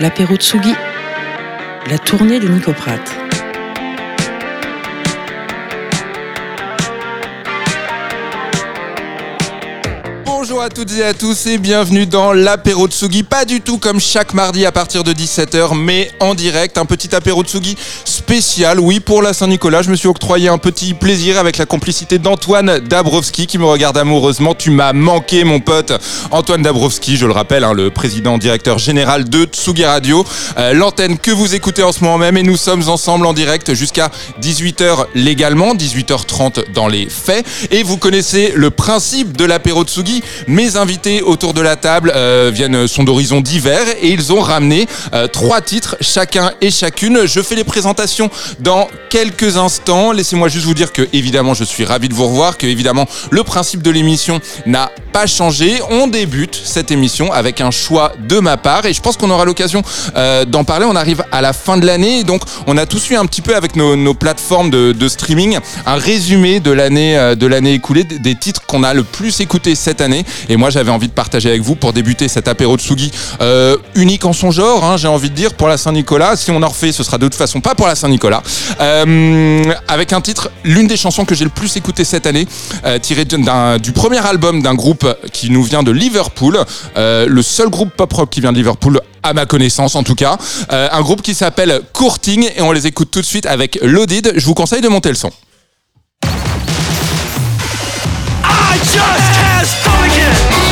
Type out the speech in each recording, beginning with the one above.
l'apéro Tsugi, la tournée de Nico Bonjour à toutes et à tous et bienvenue dans l'apéro Tsugi. Pas du tout comme chaque mardi à partir de 17h, mais en direct. Un petit apéro Tsugi spécial. Oui, pour la Saint-Nicolas, je me suis octroyé un petit plaisir avec la complicité d'Antoine Dabrowski qui me regarde amoureusement. Tu m'as manqué, mon pote. Antoine Dabrowski, je le rappelle, hein, le président directeur général de Tsugi Radio. Euh, L'antenne que vous écoutez en ce moment même et nous sommes ensemble en direct jusqu'à 18h légalement, 18h30 dans les faits. Et vous connaissez le principe de l'apéro Tsugi. Mes invités autour de la table euh, viennent sont d'horizons divers et ils ont ramené euh, trois titres chacun et chacune. Je fais les présentations dans quelques instants. Laissez-moi juste vous dire que évidemment je suis ravi de vous revoir, que évidemment le principe de l'émission n'a pas changé. On débute cette émission avec un choix de ma part et je pense qu'on aura l'occasion euh, d'en parler. On arrive à la fin de l'année donc on a tous eu un petit peu avec nos, nos plateformes de, de, streaming un résumé de l'année euh, de l'année écoulée des titres qu'on a le plus écoutés cette année et moi j'avais envie de partager avec vous pour débuter cet apéro de Sugi euh, unique en son genre. Hein, J'ai envie de dire pour la Saint-Nicolas. Si on en refait, ce sera de toute façon pas pour la Saint-Nicolas. Euh, avec un titre, l'une des chansons que j'ai le plus écouté cette année, euh, tiré du premier album d'un groupe qui nous vient de Liverpool, le seul groupe pop rock qui vient de Liverpool à ma connaissance en tout cas. Un groupe qui s'appelle Courting et on les écoute tout de suite avec Loaded. Je vous conseille de monter le son. I just can't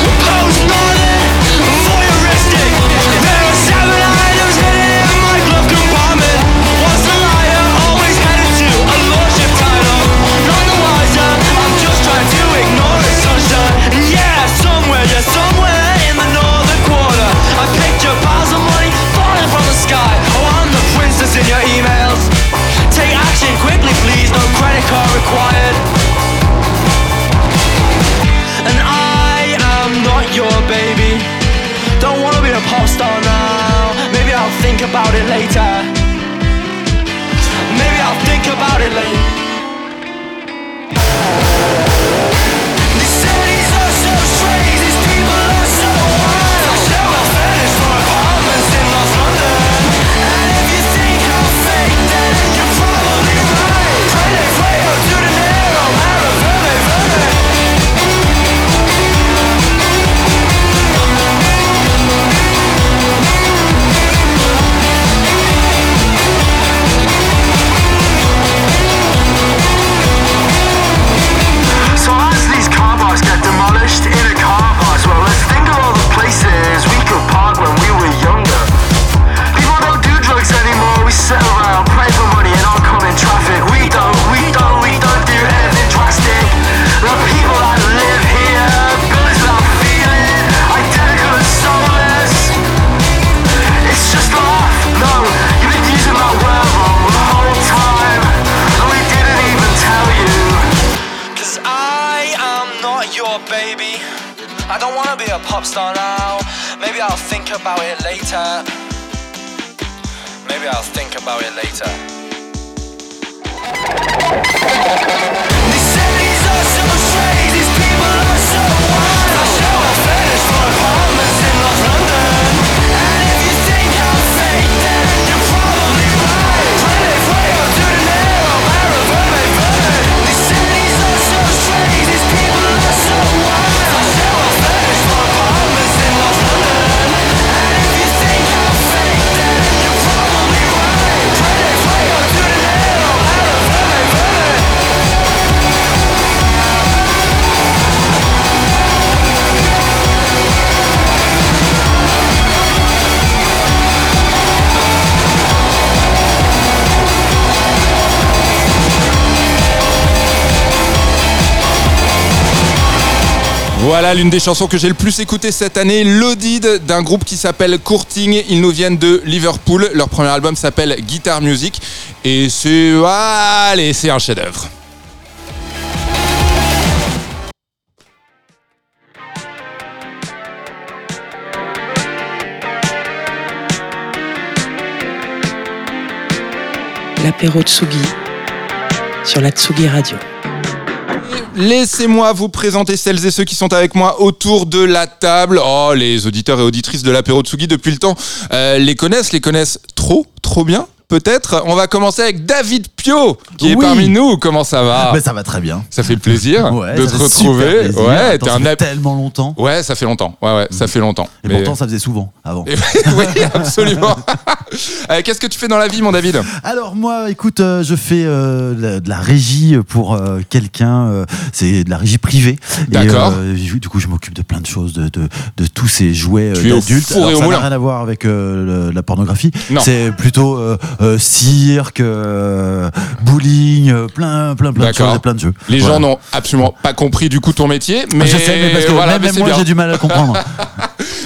Voilà l'une des chansons que j'ai le plus écoutées cette année, Loaded d'un groupe qui s'appelle Courting. Ils nous viennent de Liverpool. Leur premier album s'appelle Guitar Music et c'est allez, c'est un chef-d'œuvre. L'apéro Tsugi sur la Tsugi Radio. Laissez-moi vous présenter celles et ceux qui sont avec moi autour de la table. Oh, les auditeurs et auditrices de l'apéro Tsugi depuis le temps euh, les connaissent, les connaissent trop, trop bien. Peut-être. On va commencer avec David Pio, qui est parmi nous. Comment ça va Mais ça va très bien. Ça fait plaisir Ouais, de te retrouver. plaisir. Ouais, Attends, ça fait tellement longtemps. Ouais, ça fait longtemps. Ouais, ouais, ça fait longtemps. Et Mais- pourtant, ça faisait souvent avant. Oui, absolument. Euh, Qu'est-ce que tu fais dans la vie, mon David? Alors moi, écoute, euh, je fais euh, de la- régie pour euh, quelqu'un. c'est de la régie privée. D'accord. du coup, je m'occupe de plein de choses, de, de, de tous ces jouets d'adultes. ça n'a rien à voir avec la pornographie. C'est plutôt cirque, euh, bowling, euh, plein, plein, plein de choses et plein de jeux. Les Voilà. gens n'ont absolument pas compris du coup ton métier, mais je sais, mais parce que voilà, même, moi, j'ai du mal à comprendre.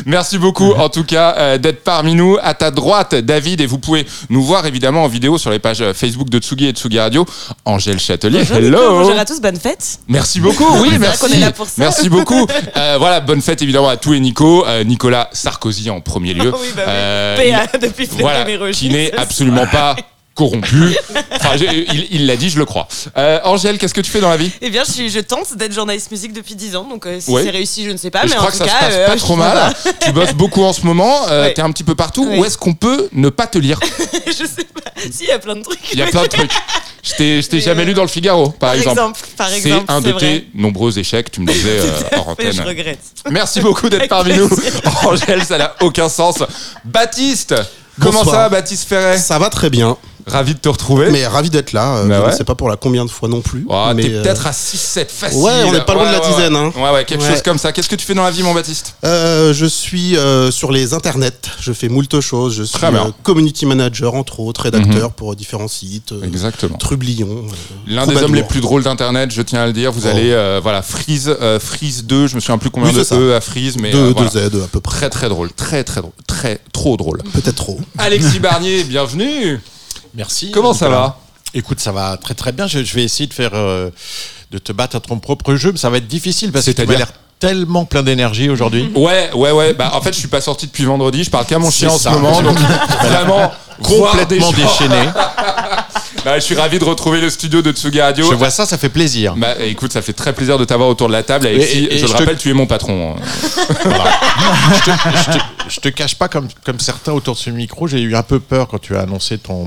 Merci beaucoup en tout cas euh, d'être parmi nous. À ta droite, David, et vous pouvez nous voir évidemment en vidéo sur les pages euh, Facebook de Tsugi et Tsugi Radio. Angèle Châtelier, Bonjour, Nico, hello. bonjour à tous, bonne fête. Merci beaucoup, oui, merci. qu'on est là pour ça. Merci beaucoup. Euh, voilà, bonne fête évidemment à tous et Nico. Euh, Nicolas Sarkozy en premier lieu. Oui, bah oui. Euh, PA depuis voilà, qui n'est absolument pas corrompu. Enfin, il l'a dit, je le crois. Euh, Angèle, qu'est-ce que tu fais dans la vie? Eh bien, je, je tente d'être journaliste musique depuis 10 ans, donc euh, si Ouais. c'est réussi, je ne sais pas. je mais crois en que tout ça cas, se passe euh, pas je trop mal. tu bosses beaucoup en ce moment, euh, Ouais. t'es un petit peu partout. Ouais. Où est-ce qu'on peut ne pas te lire? Je sais pas. Si, il y a plein de trucs. Il y a plein de trucs. Je t'ai je t'ai Mais, jamais lu dans le Figaro, par, Par exemple. exemple, par C'est exemple, un de c'est vrai. tes nombreux échecs, tu me disais euh, hors Mais je antenne. regrette. Merci beaucoup d'être parmi nous. Angèle, ça n'a aucun sens. Baptiste Comment Bonsoir. ça va, Baptiste Ferret? Ça va très bien, Ravi de te retrouver. mais ravi d'être là. euh, Bah je ouais. ne sais pas pour la combien de fois non plus. Oh, mais, T'es euh, peut-être à 6-7 facile. Ouais, on n'est pas loin de la dizaine, Ouais, hein. ouais, ouais, quelque chose comme ça. Qu'est-ce que tu fais dans la vie, mon Baptiste? Euh, je suis euh, sur les internets, je fais moult choses. Je suis community manager, entre autres, rédacteur pour différents sites. Exactement. Trublion. L'un des hommes les plus drôles d'internet, je tiens à le dire. Vous Oh. allez, voilà, Freeze, Freeze 2, je me souviens plus combien Oui, de ça. E à Freeze, mais Deux, euh, deux voilà. Z à peu près. très très drôle, très très drôle, très trop drôle. Peut-être trop. Alexis Barnier, bienvenue. Merci. Comment ça va Écoute, ça va très très bien. Je, je vais essayer de faire, euh, de te battre à ton propre jeu, mais ça va être difficile parce que tu C'est-à-dire l'air tellement plein d'énergie aujourd'hui. Ouais, ouais, ouais. Bah, en fait, je suis pas sorti depuis vendredi. Je parle qu'à mon chien en ce moment, donc vraiment Complètement déchaîné. Bah, je suis ravi de retrouver le studio de Tsuga Radio. Je vois ça, ça fait plaisir. Bah, écoute, ça fait très plaisir de t'avoir autour de la table. Alexis, Et- et- et je le je te- rappelle, tu es mon patron. je, te, je te- je te cache pas, comme, comme certains autour de ce micro, j'ai eu un peu peur quand tu as annoncé ton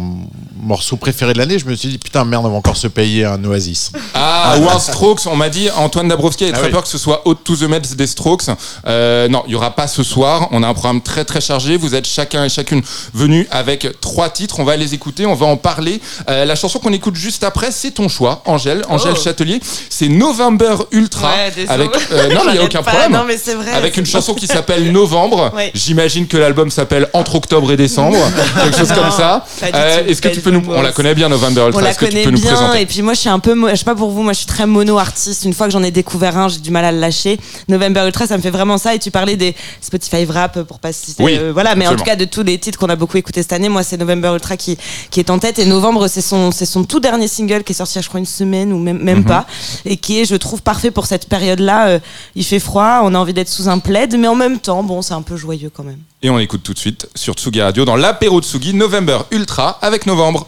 morceau préféré de l'année. Je me suis dit, putain, merde, on va encore se payer un Oasis. Ah, ou un Strokes. On m'a dit, Antoine Dabrowski a Ah très oui. peur que ce soit Out to the Mets des Strokes. Euh, non, il y aura pas ce soir. On a un programme très très chargé. Vous êtes chacun et chacune venus avec trois titres. On va les écouter, on va en parler. Euh, la chanson qu'on écoute juste après, c'est ton choix, Angèle, Angèle Oh. Châtelier. C'est November Ultra. Ouais, avec, euh, non, mais il n'y a aucun pas. problème. Non, mais c'est vrai. Avec une chanson qui s'appelle Novembre. Ouais. J'imagine que l'album s'appelle Entre octobre et décembre. quelque chose comme ça. Euh. Est-ce que tu peux nous. On la connaît bien, November On Ultra. la que tu connaît nous bien présenter et puis moi je suis un peu je sais pas pour vous moi je suis très mono artiste une fois que j'en ai découvert un j'ai du mal à le lâcher November Ultra ça me fait vraiment ça et tu parlais des Spotify Rap pour pas citer Oui, euh, voilà mais en tout cas de tous les titres qu'on a beaucoup écouté cette année moi c'est November Ultra qui qui est en tête et Novembre c'est son c'est son tout dernier single qui est sorti je crois une semaine ou même Mhm. même pas et qui est je trouve parfait pour cette période là il fait froid on a envie d'être sous un plaid mais en même temps bon c'est un peu joyeux quand même Et on écoute tout de suite sur Tsugi Radio dans l'apéro Tsugi November Ultra avec Novembre.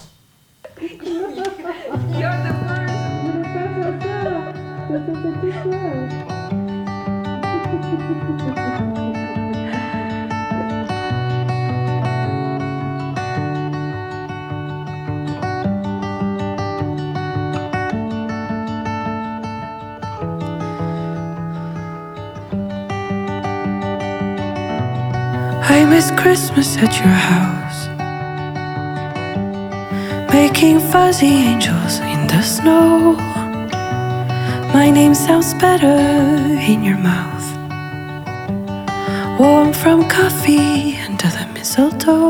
Miss Christmas at your house. Making fuzzy angels in the snow. My name sounds better in your mouth. Warm from coffee under the mistletoe.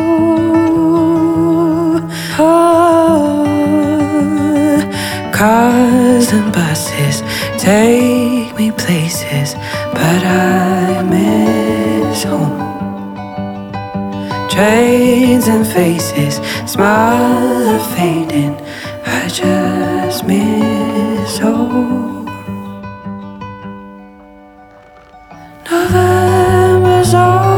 Oh, cars and buses take me places, but I miss home. Trains and faces, smile are fading. I just miss home. November's all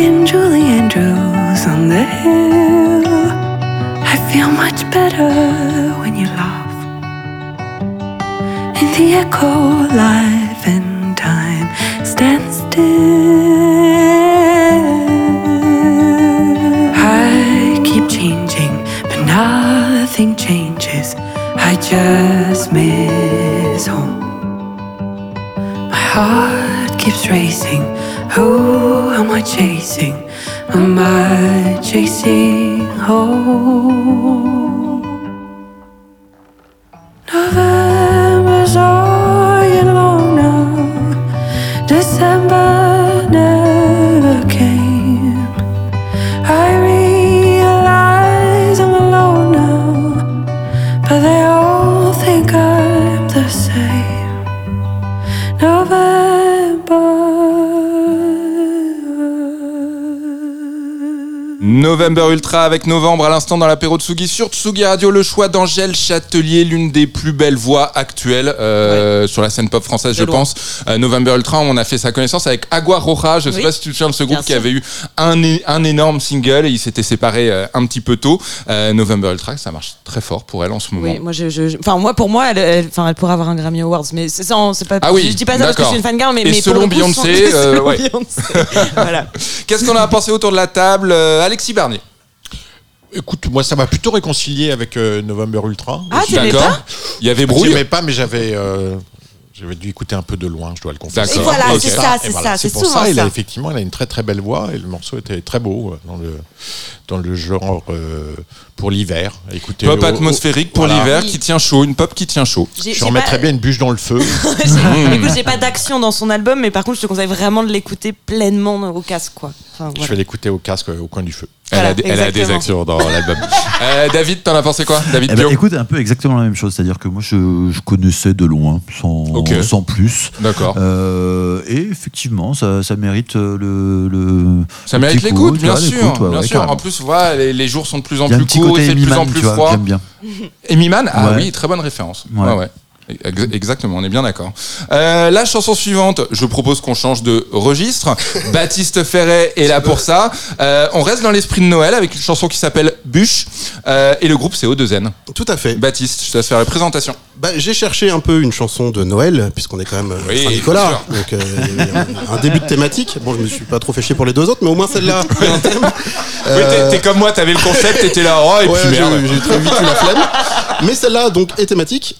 Watching Julie Andrews on the hill. I feel much better when you laugh. In the echo, life and time stand still. I keep changing, but nothing changes. I just miss home. My heart keeps racing. Who am I chasing? Am I chasing home? November. Ultra avec Novembre à l'instant dans l'apéro Tsugi sur Tsugi Radio, le choix d'Angèle Châtelier, l'une des plus belles voix actuelles euh, sur la scène pop française, je loin. pense. Euh, November Ultra, on a fait sa connaissance avec Agua Roja. Je sais Oui. pas si tu te souviens de ce groupe Bien qui sûr. avait eu un, un énorme single et ils s'étaient séparés euh, un petit peu tôt. November Ultra, ça marche très fort pour elle en ce moment. Oui, moi, je, enfin, moi, pour moi, elle, elle, enfin, elle pourrait avoir un Grammy Awards, mais c'est ça, c'est pas. Ah oui, je dis pas ça parce que je suis une fan girl, mais, Et mais selon Beyoncé, ouais. Beyoncé. voilà. Qu'est-ce qu'on a pensé autour de la table Alexis Barnier. Écoute, moi, ça m'a plutôt réconcilié avec euh, November Ultra. Ah, tu aimais pas Il y avait Je brouille. n'aimais pas, mais j'avais. euh, j'avais dû écouter un peu de loin, je dois le confesser. D'accord. Et voilà, Ok. c'est ça, Et c'est voilà, ça, c'est pour souvent ça. Il a ça. effectivement, il a une très très belle voix et le morceau était très beau euh, dans le dans le genre euh, pour l'hiver. Écoutez, Pop atmosphérique pour voilà. l'hiver Oui. qui tient chaud, une pop qui tient chaud. Je remettrais pas- bien une bûche dans le feu. j'ai- Écoute, j'ai pas d'action dans son album, mais par contre, je te conseille vraiment de l'écouter pleinement au casque, quoi. Enfin, Je vais l'écouter au casque, euh, au coin du feu. Elle, a, Voilà, des- elle a des exactement. actions dans l'album. Euh, David, t'en as pensé quoi David Eh ben, écoute, un peu exactement la même chose. C'est-à-dire que moi, je, je connaissais de loin, sans, plus. D'accord. Euh, et effectivement, ça, ça mérite le. le Ça mérite l'écoute, bien vois, sûr. ouais, bien ouais, sûr. En plus, voilà, les, les jours sont de plus en plus courts, il fait de plus en plus froid. Emiman Ah Ouais. oui, très bonne référence. Ouais, Ouais. Exactement, on est bien d'accord. Euh, la chanson suivante, je propose qu'on change de registre. Baptiste Ferret est là pour ça. Euh, on reste dans l'esprit de Noël avec une chanson qui s'appelle Bûche. Euh, et le groupe, c'est O2N. Tout à fait. Baptiste, je te laisse faire la présentation. Bah, j'ai cherché un peu une chanson de Noël, puisqu'on est quand même Oui, bien Donc, un, un début de thématique. Bon, je me suis pas trop fait chier pour les deux autres, mais au moins celle-là. Oui, t'es- comme moi, t'avais le concept, t'étais là, oh, et ouais, puis j'ai très vite eu la flemme. Mais celle-là, donc, est thématique.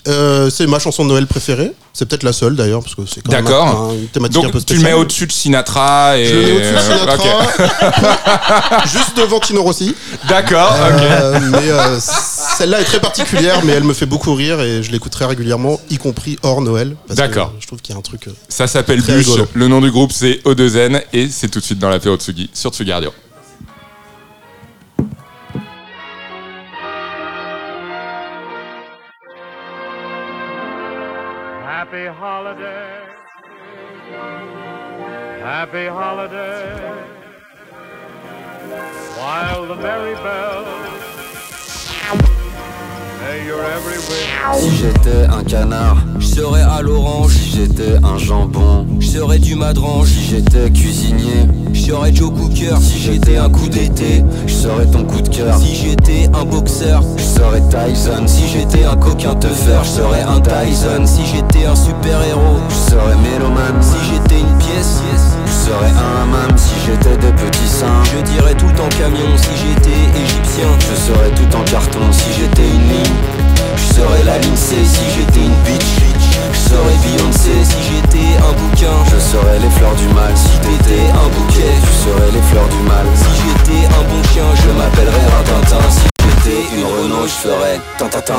C'est ma chanson de Noël préférée. C'est peut-être la seule d'ailleurs, parce que c'est quand même un- une thématique un peu Donc tu le spéciale. mets au-dessus de Sinatra et. Je le mets au-dessus de Euh, Sinatra, juste devant Tino Rossi. D'accord, ok. Euh, mais euh, celle-là est très particulière, mais elle me fait beaucoup rire et je l'écoute très régulièrement, y compris hors Noël. D'accord. Je trouve qu'il y a un truc. euh, Ça s'appelle Bûche. rigolo. Le nom du groupe c'est O2N et c'est tout de suite dans l'apéro Tsugi sur Tsugi Radio. Happy holiday. Happy holiday. While the merry bells Si j'étais un canard, je serais à l'orange. Si j'étais un jambon, je serais du madrange. Si j'étais cuisinier, je serais Joe Cooker. Si j'étais un coup d'été, je serais ton coup de cœur. Si j'étais un boxeur, je serais Tyson. Si j'étais un coquin teufeur, je serais un Tyson. Si j'étais un super héros, je serais Méloman. Si j'étais une pièce, je serais un hammam. Si j'étais des petits seins, je dirais tout en camion. Si j'étais égyptien, je serais tout en carton. Si j'étais une ligne, je serais la C si j'étais une bitch Je serais Beyoncé si j'étais un bouquin Je serais les fleurs du mal Si t'étais un bouquet Je serais les fleurs du mal Si j'étais un bon chien Je m'appellerais Rintintin Si j'étais une Renault Je ferais Tintatin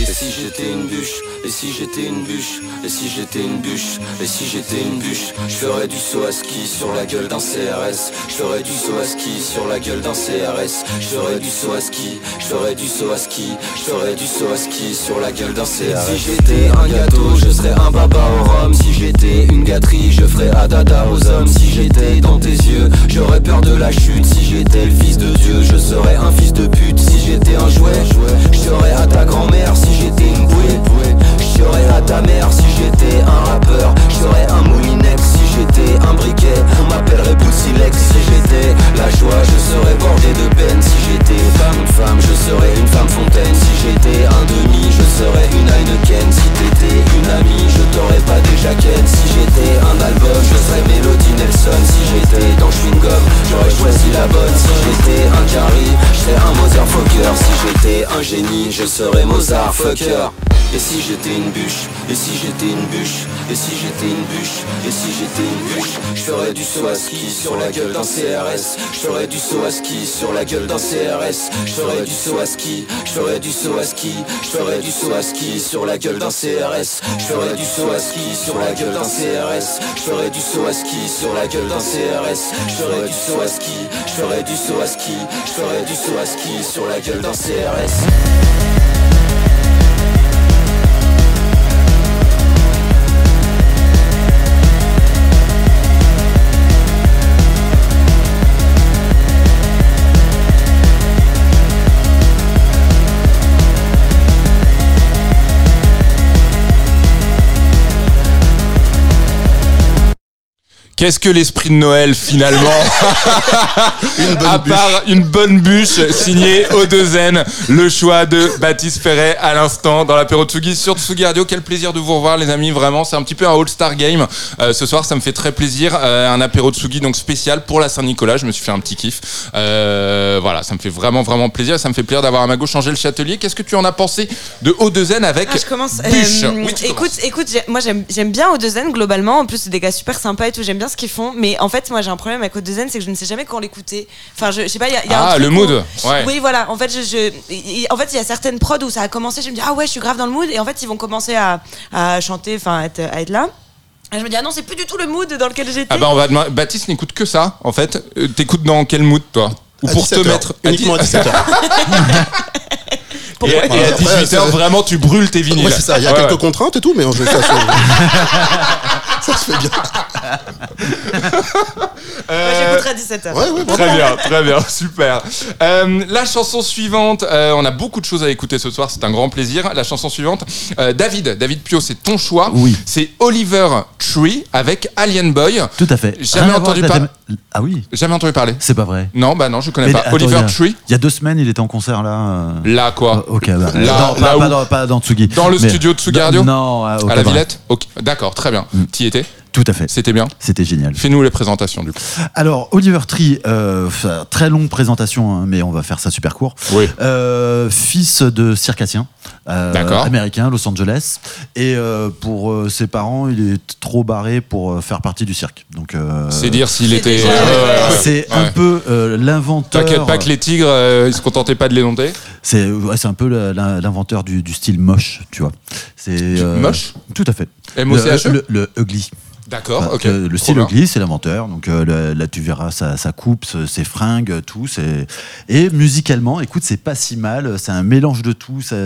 et si j'étais une bûche, et si j'étais une bûche, et si j'étais une bûche, et si j'étais une bûche, je ferais du saut à ski sur la gueule d'un CRS, je ferais du saut à ski sur la gueule d'un CRS, je ferais du saut à ski, je ferais du saut à ski, je ferais du saut à ski sur la gueule d'un CRS. Si j'étais un gâteau, je serais un baba au rhum, si j'étais une gâterie, je ferais adada aux hommes, si j'étais dans tes yeux, j'aurais peur de la chute, si j'étais le fils de Dieu, je serais un fils de pute, si j'étais un jouet, je serais à ta grand-mère, si j'étais une bouée. Je serais à ta mère si j'étais un rappeur. Je serais un moulinex j'étais un briquet. On m'appellerait Poussilex si j'étais La joie. Je serais bordé de peine. Si j'étais femme, femme, je serais une femme fontaine. Si j'étais un demi je serais une Heineken. Si t'étais une amie je t'aurais pas déjà ken Si j'étais un album je serais Melody Nelson. Si j'étais dans chewing-gum j'aurais choisi la bonne. Si j'étais un carry je serais un Mozart Fokker Si j'étais un génie je serais Mozart Fucker. Et si j'étais une bûche? Et si j'étais une bûche? Et si j'étais une bûche? Et si j'étais je ferais du saut à ski sur la gueule d'un CRS, je ferais du saut à ski sur la gueule d'un CRS, je ferais du saut à ski, je ferais du saut à ski, je ferais du saut à ski sur la gueule d'un CRS, je ferais du saut à ski sur la gueule d'un CRS, je ferais du saut à ski sur la gueule d'un CRS, je ferais du saut à ski, je ferais du saut à ski, je ferais du saut à ski sur la gueule d'un CRS. Qu'est-ce que l'esprit de Noël finalement Une bonne À bûche. part une bonne bûche signée O2N, le choix de Baptiste Ferret à l'instant dans l'apéro Tsugi sur Tsugi Radio. Quel plaisir de vous revoir les amis, vraiment c'est un petit peu un All-Star Game Euh, ce soir, ça me fait très plaisir. Euh, un apéro Tsugi donc spécial pour la Saint-Nicolas, je me suis fait un petit kiff. Euh, voilà, ça me fait vraiment vraiment plaisir, ça me fait plaisir d'avoir à ma gauche Angèle Châtelier. Qu'est-ce que tu en as pensé de O2N avec Ah, je commence. bûche Euh, Oui, tu écoute, commences. écoute, moi j'aime j'aime bien O2N globalement. En plus, c'est des gars super sympas et tout. J'aime bien ce qu'ils font. Mais en fait, moi j'ai un problème avec O2N, c'est que je ne sais jamais quand l'écouter. Enfin, je, je sais pas, il y a, y a un Ah, truc le où- mood, ouais. Oui, voilà. En fait, je, je- il- en fait, il y a certaines prods où ça a commencé. Je me dis ah ouais, je suis grave dans le mood. Et en fait, ils vont commencer à, à chanter, enfin, à être, à être là. Et je me dis ah non, c'est plus du tout le mood dans lequel j'étais. Ah bah on va demander- Baptiste n'écoute que ça en fait. Euh, T'écoutes dans quel mood toi? Ou À pour te 17 heures. mettre Uniquement à 17h. Et, et à Voilà. 18h Après, vraiment tu brûles tes vinyles. Ouais, c'est ça. Il y a Ouais, quelques ouais. contraintes et tout, mais en jeu, ça, se- ça se fait bien. Ouais, J'écouterai à 17h. Ouais, ouais, Très bien, très bien, super. Euh, la chanson suivante, euh, on a beaucoup de choses à écouter ce soir, c'est un grand plaisir. La chanson suivante, euh, David, David Pio, c'est ton choix. Oui. C'est Oliver Tree avec Alien Boy. Tout à fait. Jamais Rien entendu voir avec la par- thém- Ah oui, Jamais entendu parler. c'est pas vrai. Non, bah non, je connais Mais pas. attends, Oliver a- Tree, Il y a deux semaines, il était en concert là. euh, là quoi? Ok, bah, Là- dans- là pas, dans, pas dans Tsugi. Dans le Mais- studio Radio Non, à, au À la. Villette Ok, D'accord, très bien. Mm. T'y étais Tout à fait. C'était bien C'était génial. Fais-nous les présentations du coup. Alors, Oliver Tree, euh, très longue présentation, hein, mais on va faire ça super court. Oui. Euh, fils de circassien, euh, D'accord. américain, Los Angeles. Et euh, pour euh, ses parents, il est trop barré pour euh, faire partie du cirque. Donc, euh, C'est dire s'il était. c'est Ouais. un peu euh, l'inventeur. T'inquiète pas que les tigres, euh, ils se contentaient pas de les dompter. C'est ouais, un peu l'inventeur du, du style moche, tu vois. C'est euh, moche Tout à fait. M-O-C-H-E Le, le, le ugly. D'accord, Enfin, ok. le, le style ugly, c'est l'inventeur. Donc euh, le- là, tu verras sa, sa coupe, ses fringues, tout. c'est- Et musicalement, écoute, c'est pas si mal. C'est un mélange de tout. Ça,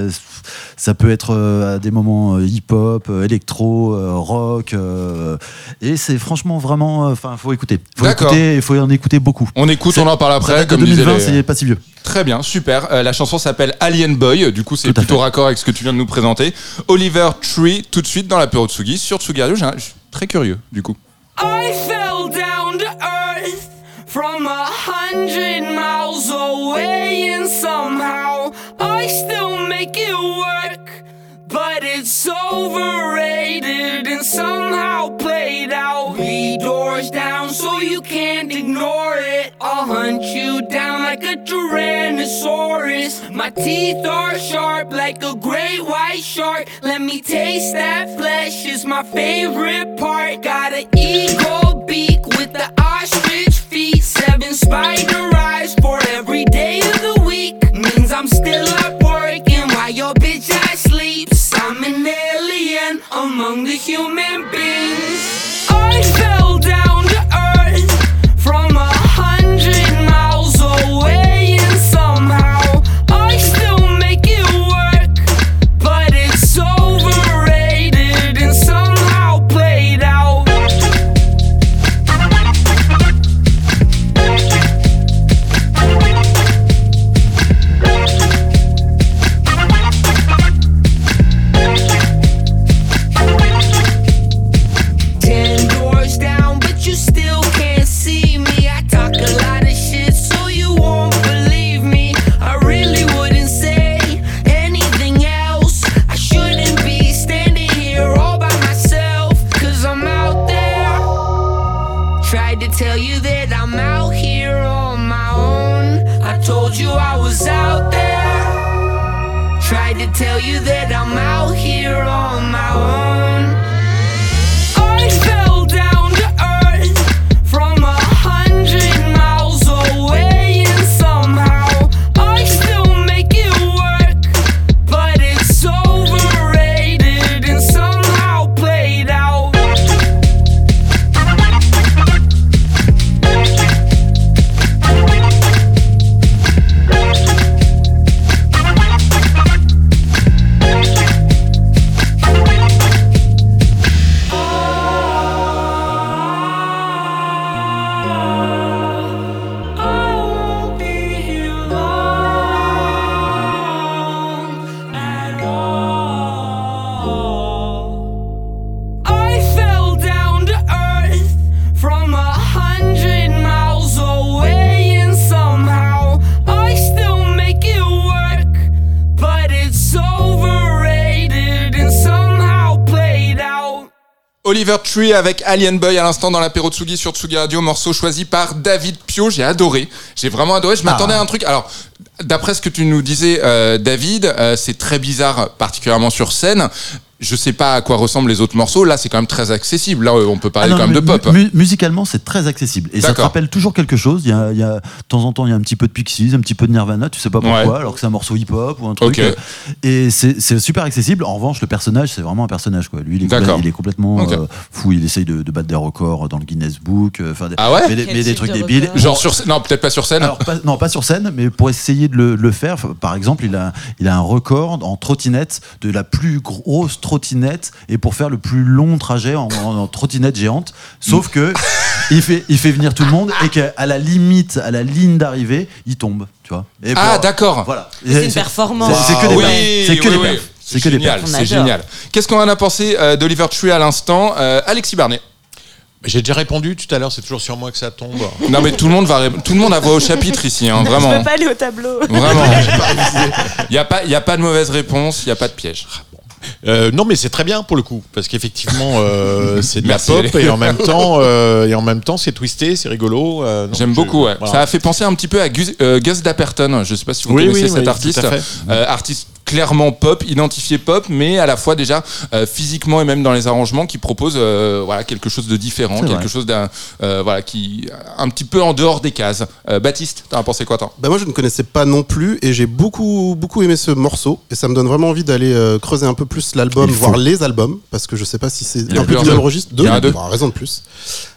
ça peut être euh, à des moments euh, hip-hop, euh, électro, euh, rock. euh, et c'est franchement vraiment. Enfin, faut écouter. Faut D'accord. écouter. Il faut en écouter beaucoup. On écoute, on en parle après. Comme disaient 2020, les- c'est pas si vieux. Très bien, super. Euh, la chanson s'appelle Alien Boy. Du coup, c'est plutôt fait. raccord avec ce que tu viens de nous présenter. Oliver Tree, tout de suite dans l'apéro Tsugi sur Tsugi Radio. Je suis très curieux, du coup. I fell down to earth from a hundred miles away, and somehow I still make it work. But it's overrated and somehow played out. Three doors down, so you can't ignore it. I'll hunt you down like a Tyrannosaurus. My teeth are sharp like a great white shark. Let me taste that flesh, is my favorite part. Got an eagle beak with the ostrich feet. Seven spider eyes for every day of the week. Means I'm still up working while your bitch ass sleeps. I'm an alien among the human beings. I fell Tree avec Alien Boy à l'instant dans l'apéro Tsugi sur Tsugi Radio, morceau choisi par David Pio. J'ai adoré. J'ai vraiment adoré. Je m'attendais à un truc. Alors, d'après ce que tu nous disais, euh, David, euh, c'est très bizarre, particulièrement sur scène. Je sais pas à quoi ressemblent les autres morceaux. Là, c'est quand même très accessible. Là, on peut parler Ah non, quand même de pop. mu- musicalement, c'est très accessible. Et ça te rappelle toujours quelque chose. Il y a, il y a- de temps en temps, il y a un petit peu de Pixies, un petit peu de Nirvana, tu sais pas pourquoi, Ouais. alors que c'est un morceau hip-hop ou un truc. Euh, Et c'est super accessible. En revanche, le personnage, c'est vraiment un personnage. Quoi. Lui, il est, D'accord. il est complètement euh, fou. Il essaye de, de battre des records dans le Guinness Book. euh, des- Ah ouais? Mais, des- mais trucs de débiles. record? Genre sur scène- non, peut-être pas sur scène. Alors, pas- non, pas sur scène, mais pour essayer de le, faire, par exemple, il a, il a un record en trottinette de la plus grosse trottinette et pour faire le plus long trajet en, en- en trottinette géante. Sauf que il fait, il fait venir tout le monde et qu'à la limite, à la ligne d'arrivée, il tombe, tu vois. Et ah, pour- d'accord. Voilà. C'est une performance. C'est c'est que Ah, des oui, perfs. C'est que oui, des oui. C'est C'est que des génial, c'est génial. Qu'est-ce qu'on en a pensé euh, d'Oliver Tree à l'instant Euh, Alexis Barnet. J'ai déjà répondu tout à l'heure, c'est toujours sur moi que ça tombe. Non mais tout le monde va ré- tout le monde a voix au chapitre ici hein, Je vraiment. peux pas aller au tableau. Vraiment. Il y a pas il y a pas de mauvaise réponse, il y a pas de piège. Euh, non, mais c'est très bien pour le coup, parce qu'effectivement, euh, c'est de la Merci, pop Alex. et en même temps, euh, et en même temps, c'est twisté, c'est rigolo. J'aime je- beaucoup ouais. voilà. Ça a fait penser un petit peu à Gus, euh, Gus Dapperton, je sais pas si vous Oui, connaissez oui, cet oui, artiste. tout à fait. Euh, artiste clairement pop, identifié pop, mais à la fois déjà euh, physiquement et même dans les arrangements qui propose euh, voilà quelque chose de différent, quelque vrai. chose d'un euh, voilà qui un petit peu en dehors des cases. Euh, Baptiste, t'en as pensé quoi toi? Bah moi je ne connaissais pas non plus et j'ai beaucoup beaucoup aimé ce morceau et ça me donne vraiment envie d'aller euh, creuser un peu plus l'album, voir les albums parce que je sais pas si c'est un a peu deux. du même registre. Il y en a deux. Bon, raison de plus.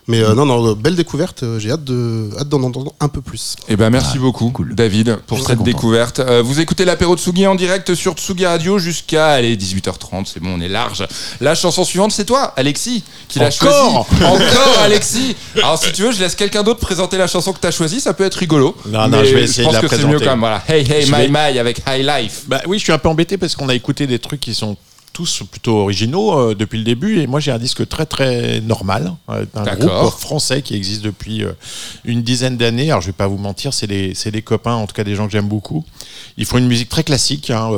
Mais euh, non non belle découverte, euh, j'ai hâte de hâte d'en entendre un peu plus. Eh ben merci beaucoup cool. David pour cette découverte. Euh, vous écoutez l'apéro de Tsugi en direct sur Tsugi Radio jusqu'à allez 18h30, c'est bon, on est large. La chanson suivante, c'est toi, Alexis, qui l'a choisi. Encore Encore Alexis. Alors si tu veux, je laisse quelqu'un d'autre présenter la chanson que tu as choisie, ça peut être rigolo. Non, non, je vais essayer pense de la que c'est mieux présenter. quand même. Voilà. Hey hey Je my vais- my avec High Life. Bah oui, je suis un peu embêté parce qu'on a écouté des trucs qui sont tous plutôt originaux euh, depuis le début. Et moi j'ai un disque très très normal euh, d'un D'accord. groupe français qui existe depuis euh, une dizaine d'années. Alors je vais pas vous mentir c'est des, des copains en tout cas des gens que j'aime beaucoup. Ils font une musique très classique hein,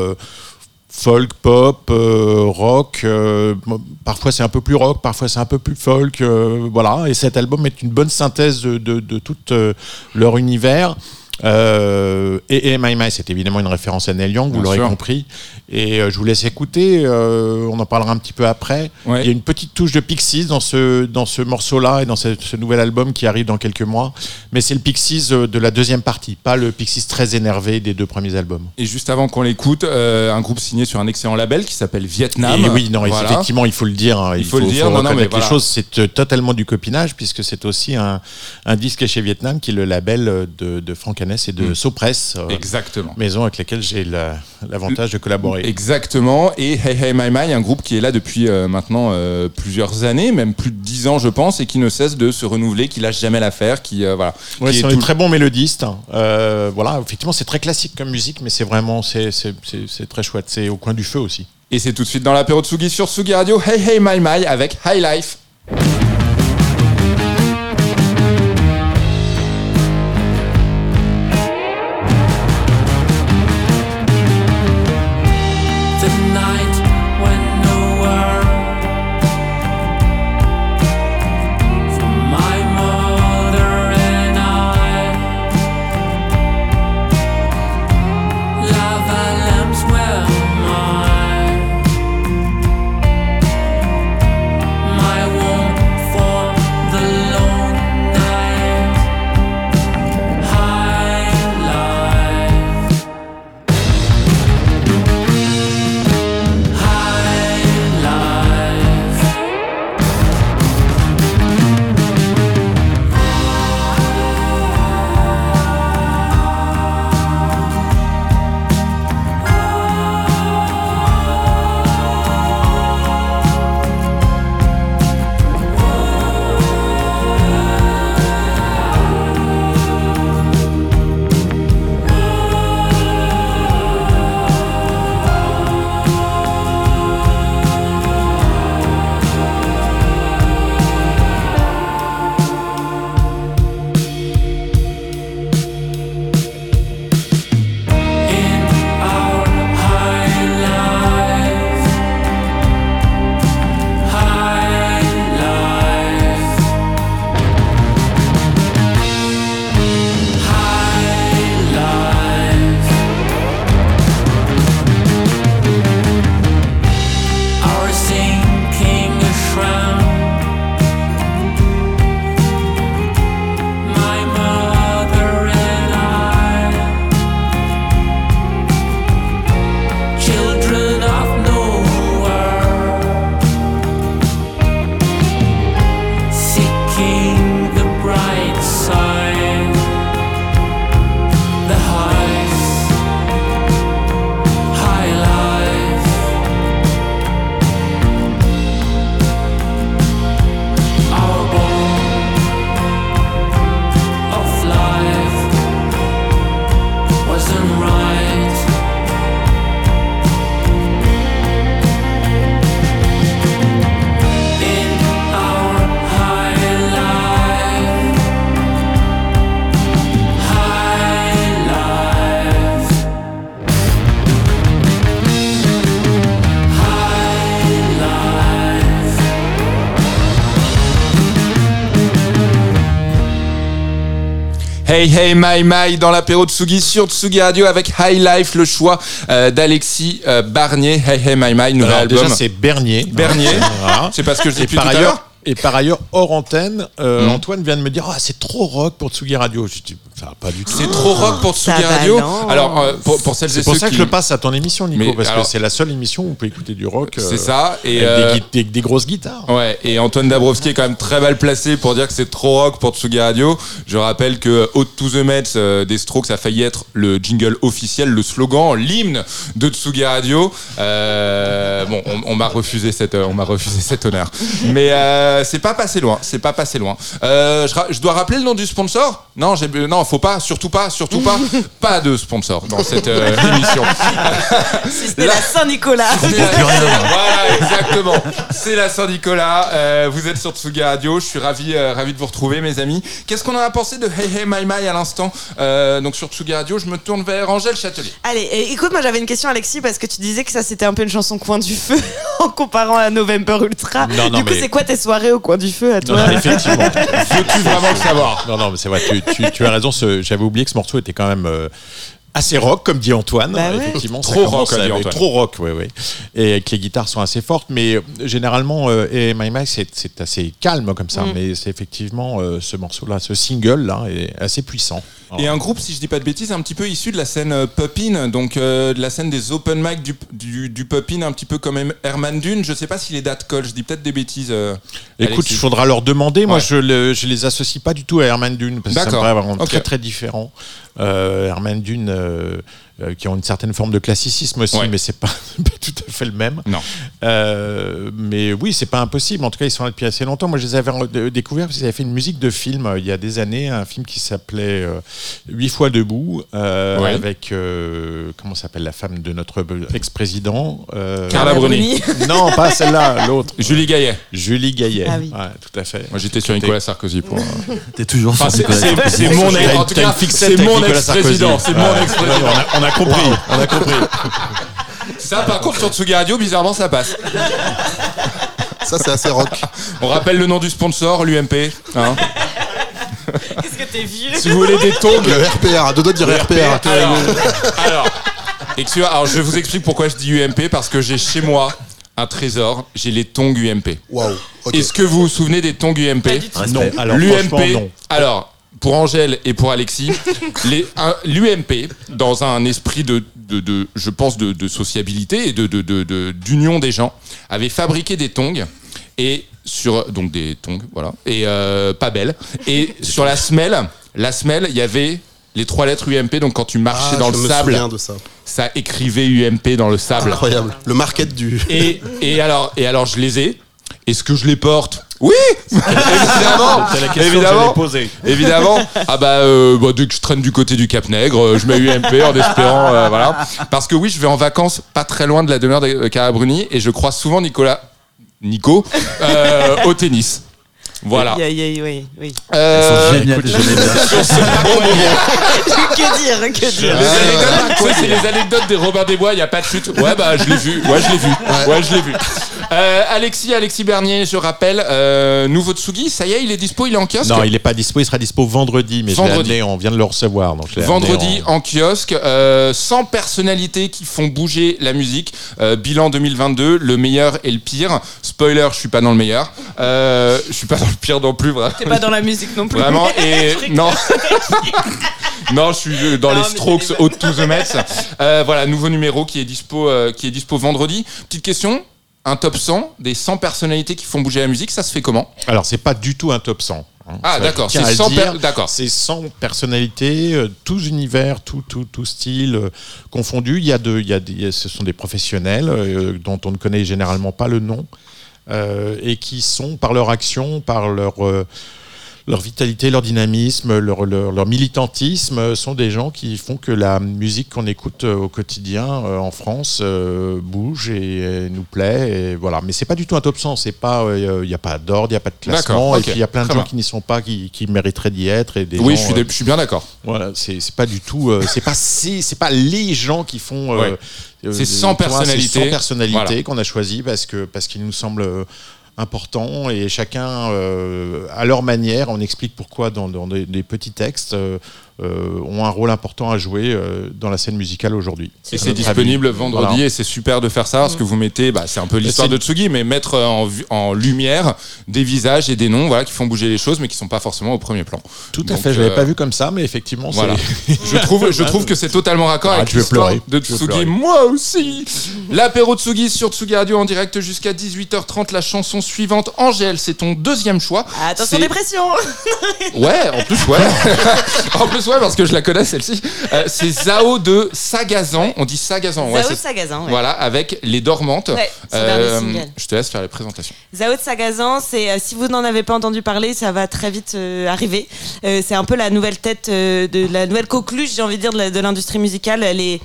folk pop euh, rock euh, parfois c'est un peu plus rock parfois c'est un peu plus folk euh, voilà. Et cet album est une bonne synthèse de, de, de tout leur univers euh, et, et My My, c'est évidemment une référence à Neil Young, vous l'aurez compris. Et euh, je vous laisse écouter, euh, on en parlera un petit peu après. Ouais. Il y a une petite touche de Pixies dans ce, dans ce morceau-là et dans ce, ce nouvel album qui arrive dans quelques mois. Mais c'est le Pixies de la deuxième partie, pas le Pixies très énervé des deux premiers albums. Et juste avant qu'on l'écoute, un groupe signé sur un excellent label qui s'appelle Vietnam. Et oui, non, Voilà. effectivement, il faut le dire. hein, Il faut le dire, non, non, mais voilà. les choses. C'est totalement du copinage, puisque c'est aussi un, un disque chez Vietnam, qui est le label de, de Franck Hannes et de Mm. Sopress, euh, Exactement. maison avec laquelle j'ai la- l'avantage de collaborer. Exactement. Et Hey Hey My My, un groupe qui est là depuis euh, maintenant euh, plusieurs années, même plus de dix ans, je pense, et qui ne cesse de se renouveler, qui lâche jamais l'affaire, qui voilà. Ouais, c'est tout- très bons mélodistes. hein. Voilà, effectivement, c'est très classique comme musique, mais c'est vraiment, c'est très chouette. C'est au coin du feu aussi. Et c'est tout de suite dans l'apéro de Sugi sur Sugi Radio. Hey Hey My My avec High Life. Hey Hey My My dans l'apéro Tsugi sur Tsugi Radio avec High Life, le choix euh, d'Alexis euh, Barnier. Hey Hey My My, nouvel Alors, album. déjà, c'est Bernier. Bernier. C'est parce que je dis Et depuis par tout ailleurs, et par ailleurs, hors antenne, euh, Mhm. Antoine vient de me dire Ah, c'est trop rock pour Tsugi Radio. Je dis pas du tout. C'est trop rock pour ça Tsugi Radio. Alors, euh, pour, pour celles et C'est pour ceux ça que qui- je le passe à ton émission, Nico, Mais parce alors- que c'est la seule émission où on peut écouter du rock. euh, C'est ça. Et, avec euh, des, gui- des- des grosses guitares. Ouais, et Antoine Dabrowski est quand même très mal placé pour dire que c'est trop rock pour Tsugi Radio. Je rappelle que Out to the Mets euh, des Strokes a failli être le jingle officiel, le slogan, l'hymne de Tsugi Radio. Euh, bon, on, on m'a refusé cette, euh, on m'a refusé cet honneur. Mais euh, c'est pas passé loin, c'est pas passé loin. Euh, je, ra- je dois rappeler le nom du sponsor? Non, j'ai, non, faut pas, surtout pas, surtout pas, pas de sponsor dans cette euh, émission. Si c'était la Saint-Nicolas. Voilà, exactement. C'est la Saint-Nicolas. Euh, vous êtes sur Tsuga Radio. Je suis ravi, euh, ravi de vous retrouver, mes amis. Qu'est-ce qu'on en a pensé de Hey Hey My My à l'instant Euh, Donc sur Tsuga Radio, je me tourne vers Angèle Châtelier. Allez, écoute, moi j'avais une question, Alexis, parce que tu disais que ça c'était un peu une chanson coin du feu en comparant à November Ultra. Non, non, du coup, mais- c'est quoi tes soirées au coin du feu à Non, toi non, effectivement. Veux-tu vraiment le savoir? Non, non, mais c'est vrai, tu, tu- tu as raison. ce- J'avais oublié que ce morceau était quand même euh, assez rock, comme dit Antoine. Bah ouais. Effectivement, Trop rock. Trop rock, oui, oui. Et que les guitares sont assez fortes, mais euh, généralement, euh, et My My, c'est c'est assez calme comme ça. Mm. Mais c'est effectivement euh, ce morceau-là, ce single-là, est assez puissant. Et un groupe, si je dis pas de bêtises, un petit peu issu de la scène euh, pop-in, donc euh, de la scène des open mic du, du, un petit peu comme Herman Dune. Je sais pas si les dates collent, je dis peut-être des bêtises. euh, Écoute, il faudra leur demander. Moi, Ouais. je, le- je les associe pas du tout à Herman Dune parce que ça me paraît vraiment très très différent. Euh, Herman Dune, euh, qui ont une certaine forme de classicisme aussi, Ouais. mais c'est pas, pas tout à fait le même. Non. Euh, mais oui, c'est pas impossible. En tout cas, ils sont là depuis assez longtemps. Moi, je les avais découverts parce qu'ils avaient fait une musique de film euh, il y a des années, un film qui s'appelait euh, Huit fois debout, euh, Ouais. avec euh, comment s'appelle la femme de notre ex-président euh, Carla Bruni. Non, pas celle-là, l'autre. Julie Gaillet. Julie Gaillet. Ah oui. Ouais, tout à fait. Moi j'étais sur Nicolas Sarkozy pour. euh, T'es toujours Enfin, sur c'est Nicolas Sarkozy. c'est mon ex-président. C'est mon ex-président. on, a, on a compris. On a compris. Ça, par contre, sur Tsugi Radio, bizarrement, ça passe. Ça, c'est assez rock. On rappelle le nom du sponsor, l'UMP. hein. Qu'est-ce que t'es vieux si vous voulez des tongs. Le RPR, à deux doigts de dire RPR. Alors, alors, excusez-moi, alors, je vous explique pourquoi je dis UMP parce que j'ai chez moi un trésor. J'ai les tongs UMP. Waouh. ok. Est-ce que vous vous souvenez des tongs UMP Respect. Non, alors franchement, L'UMP. non. Alors, pour Angèle et pour Alexis, l'UMP, dans un esprit de, de, de- je pense, de, de sociabilité et de, de- de- de- d'union des gens, avait fabriqué des tongs et sur donc des tongs, voilà, et euh, pas belles. Et sur la semelle, la semelle, il y avait les trois lettres UMP. Donc quand tu marchais Ah, dans je le me sable, ça. ça écrivait UMP dans le sable. Incroyable. Le market du. Et, et alors, et alors, je les ai. Est-ce que je les porte? Oui Évidemment C'est la question Évidemment que j'allais poser. Évidemment Ah bah, euh, bah, dès que je traîne du côté du Cap Nègre, euh, je mets UMP en espérant, euh, voilà. Parce que oui, je vais en vacances pas très loin de la demeure de euh, Carabruni et je croise souvent Nicolas... Nico euh, au tennis. Voilà. Aïe, aïe, aïe, oui, oui. Euh, Génial, je l'aime bien. sur ce bon moment. que dire, que dire Les anecdotes, ça, c'est les anecdotes des Robin des Bois, il n'y a pas de chute. Ouais, bah, je l'ai vu. Ouais, je l'ai vu. Ouais, je l'ai vu. Euh, Alexis, Alexis Bernier, je rappelle, euh, nouveau Tsugi, ça y est, il est dispo, il est en kiosque Non, il n'est pas dispo. Il sera dispo vendredi, mais je Vendredi. amené, on vient de le recevoir. Donc je Vendredi en- en, kiosque, euh, 100 personnalités qui font bouger la musique. Euh, bilan 2022, le meilleur et le pire. Spoiler, je suis pas dans le meilleur. Euh, je suis pas dans le pire non plus, vraiment. T'es pas dans la musique non plus. Vraiment, et Je non. non, je suis euh, dans Non, les Strokes, Out to the Mets. Euh, voilà, nouveau numéro qui est dispo, euh, qui est dispo vendredi. Petite question. Un top 100 des 100 personnalités qui font bouger la musique, ça se fait comment Alors, c'est pas du tout un top 100. hein. Ah, Ça, je d'accord, tiens c'est à le 100 dire. per- d'accord. C'est 100 personnalités, euh, tous univers, tout, tout, tout style euh, confondu. Il y a de, il y a des- ce sont des professionnels euh, dont on ne connaît généralement pas le nom euh, et qui sont, par leur action, par leur, euh, leur vitalité, leur dynamisme, leur, leur, leur militantisme, sont des gens qui font que la musique qu'on écoute euh, au quotidien euh, en France euh, bouge et, et nous plaît. Et voilà. Mais c'est pas du tout un top 100. C'est pas, il n'y a pas d'ordre, il n'y a pas de classement. Et puis il y a plein de très gens bien. qui n'y sont pas, qui, qui mériteraient d'y être. Et des Oui, gens, je suis, je suis bien d'accord. voilà, c'est pas du tout, c'est pas c'est pas les gens qui font. Ouais. euh, C'est 100 tu vois, personnalités. C'est 100 personnalités Voilà. qu'on a choisi parce que parce qu'il nous semble important et chacun euh, à leur manière. On explique pourquoi dans, des, petits textes euh, ont un rôle important à jouer euh, dans la scène musicale aujourd'hui. Et c'est disponible avis. vendredi Voilà. et c'est super de faire ça parce que vous mettez, bah, c'est un peu l'histoire de Tsugi, mais mettre en, vu- en lumière des visages et des noms voilà, qui font bouger les choses mais qui sont pas forcément au premier plan. Tout à Donc, fait, je l'avais euh, pas vu comme ça, mais effectivement, Voilà. je trouve, je trouve que c'est totalement raccord Arrête, avec l'histoire de Tsugi. Moi aussi. L'apéro Tsugi sur Tsugi Radio en direct jusqu'à 18h30. La chanson suivante, Angèle, c'est ton deuxième choix. Attention dépression Ouais, en plus, ouais. en plus, ouais, parce que je la connais celle-ci. Euh, c'est Zao de Sagazan. On dit Sagazan, ouais. Zao de c'est- Sagazan, ouais. Voilà, avec Les Dormantes. Ouais, single. je te laisse faire les présentations. Zao de Sagazan, c'est euh, si vous n'en avez pas entendu parler, ça va très vite euh, arriver. Euh, c'est un peu la nouvelle tête euh, de la nouvelle coqueluche, j'ai envie de dire, de de l'industrie musicale. Elle est,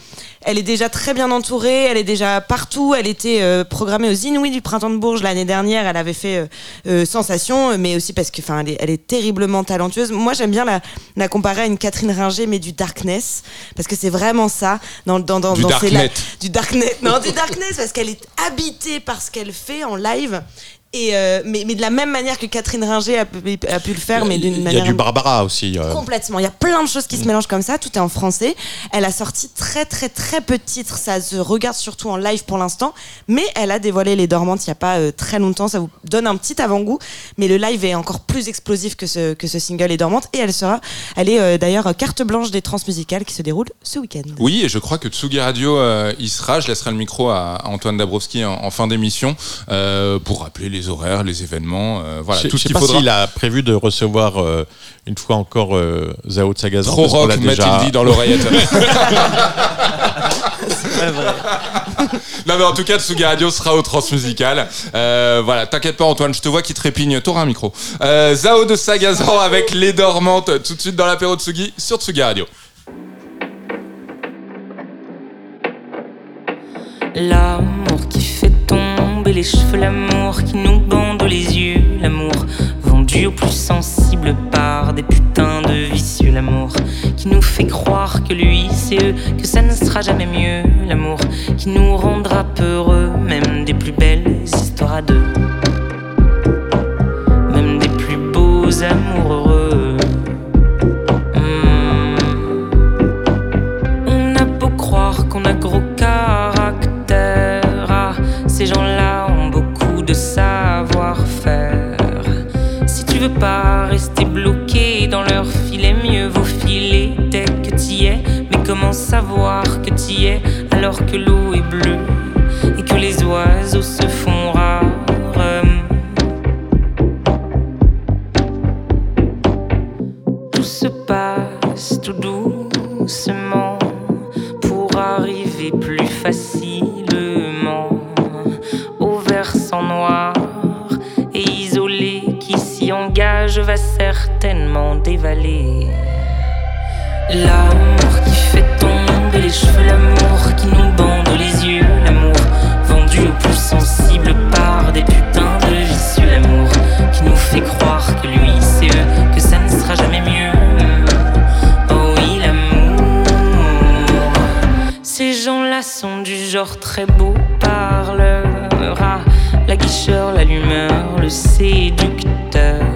elle est déjà très bien entourée, elle est déjà partout. Elle était euh, programmée aux Inouïs du printemps de Bourges l'année dernière. Elle avait fait euh, euh, sensation, mais aussi parce que, enfin, elle est, elle est terriblement talentueuse. Moi, j'aime bien la, la comparer à une Catherine Ringer, mais du darkness, parce que c'est vraiment ça dans dans dans, Du dans ces la- du darknet non du darkness parce qu'elle est habitée par ce qu'elle fait en live et euh, mais, mais de la même manière que Catherine Ringer a, pu- a pu le faire mais d'une Il y a manière du Barbara aussi. euh. Complètement. Il y a plein de choses qui se mélangent comme ça. Tout est en français. Elle a sorti très, très, très peu de titres. Ça se regarde surtout en live pour l'instant. Mais elle a dévoilé Les Dormantes il n'y a pas euh, très longtemps. Ça vous donne un petit avant-goût. Mais le live est encore plus explosif que ce, que ce single Les Dormantes. Et elle sera, elle est euh, d'ailleurs carte blanche des transmusicales qui se déroule ce week-end. Oui, et je crois que Tsugi Radio y sera. Je laisserai le micro à, à Antoine Dabrowski en, en fin d'émission pour rappeler les horaires, les événements. euh, voilà, je tout je ce sais qu'il pas faudra. s'il a prévu de recevoir euh, une fois encore euh, Zao de Sagazan. Trop parce qu'on rock, déjà- dit dans l'oreillette. non mais en tout cas, Tsugi Radio sera au Transmusical. Euh, voilà, t'inquiète pas Antoine, je te vois qui trépigne. T'auras un micro. Euh, Zao de Sagazan avec Les Dormantes tout de suite dans l'apéro Tsugi sur Tsugi Radio. L'amour qui fait les cheveux, l'amour qui nous bande les yeux, l'amour vendu au plus sensible par des putains de vicieux, l'amour qui nous fait croire que lui c'est eux, que ça ne sera jamais mieux, l'amour qui nous rendra peureux, même des plus belles histoires à deux, pas rester bloqué dans leur filet, mieux vaut filer dès que t'y es. Mais comment savoir que t'y es alors que l'eau est bleue et que les oiseaux se font rares? Tout se passe tout doucement pour arriver plus facilement au versant noir engage va certainement dévaler. L'amour qui fait tomber les cheveux, l'amour qui nous bande les yeux, l'amour vendu au plus sensible par des putains de vicieux, l'amour qui nous fait croire que lui c'est eux, que ça ne sera jamais mieux. Oh oui, l'amour. Ces gens-là sont du genre très beau parleur. Ah, la guicheur, l'allumeur, le séducteur.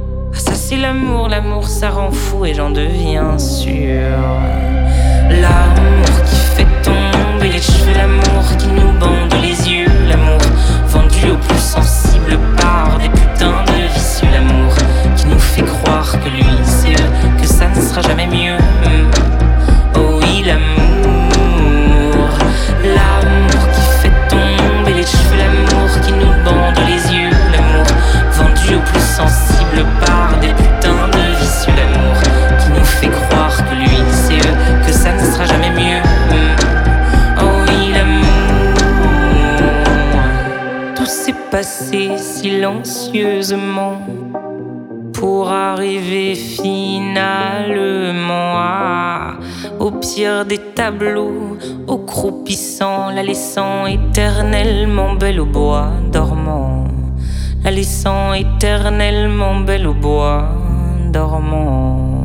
C'est l'amour, l'amour ça rend fou et j'en deviens sûr. L'amour qui fait tomber les cheveux, l'amour qui nous bande les yeux, l'amour vendu au plus sensible par des putains de vicieux, l'amour qui nous fait croire que lui c'est que ça ne sera jamais mieux. Silencieusement pour arriver finalement à, au pire des tableaux, au croupissant, la laissant éternellement belle au bois dormant, la laissant éternellement belle au bois dormant.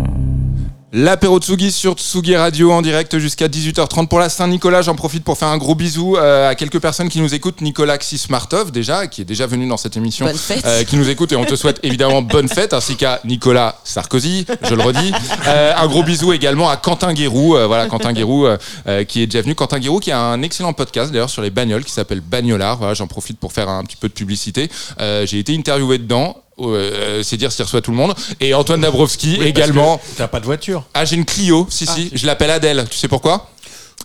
L'apéro Tsugi sur Tsugi Radio en direct jusqu'à 18h30 pour la Saint-Nicolas. J'en profite pour faire un gros bisou euh, à quelques personnes qui nous écoutent. Nicolas Xismartov déjà, qui est déjà venu dans cette émission, Bonne fête. euh, qui nous écoute et on te souhaite évidemment bonne fête, ainsi qu'à Nicolas Sarkozy, je le redis. Euh, un gros bisou également à Quentin Guérou, euh, voilà Quentin Guérou euh, qui est déjà venu. Quentin Guérou qui a un excellent podcast d'ailleurs sur les bagnoles qui s'appelle Bagnolard. Voilà, j'en profite pour faire un petit peu de publicité. Euh, J'ai été interviewé dedans. Euh, c'est dire s'il reçoit tout le monde. Et Antoine Dabrowski également. T'as pas de voiture. Ah, j'ai une Clio, si, si. Je l'appelle Adèle. Tu sais pourquoi?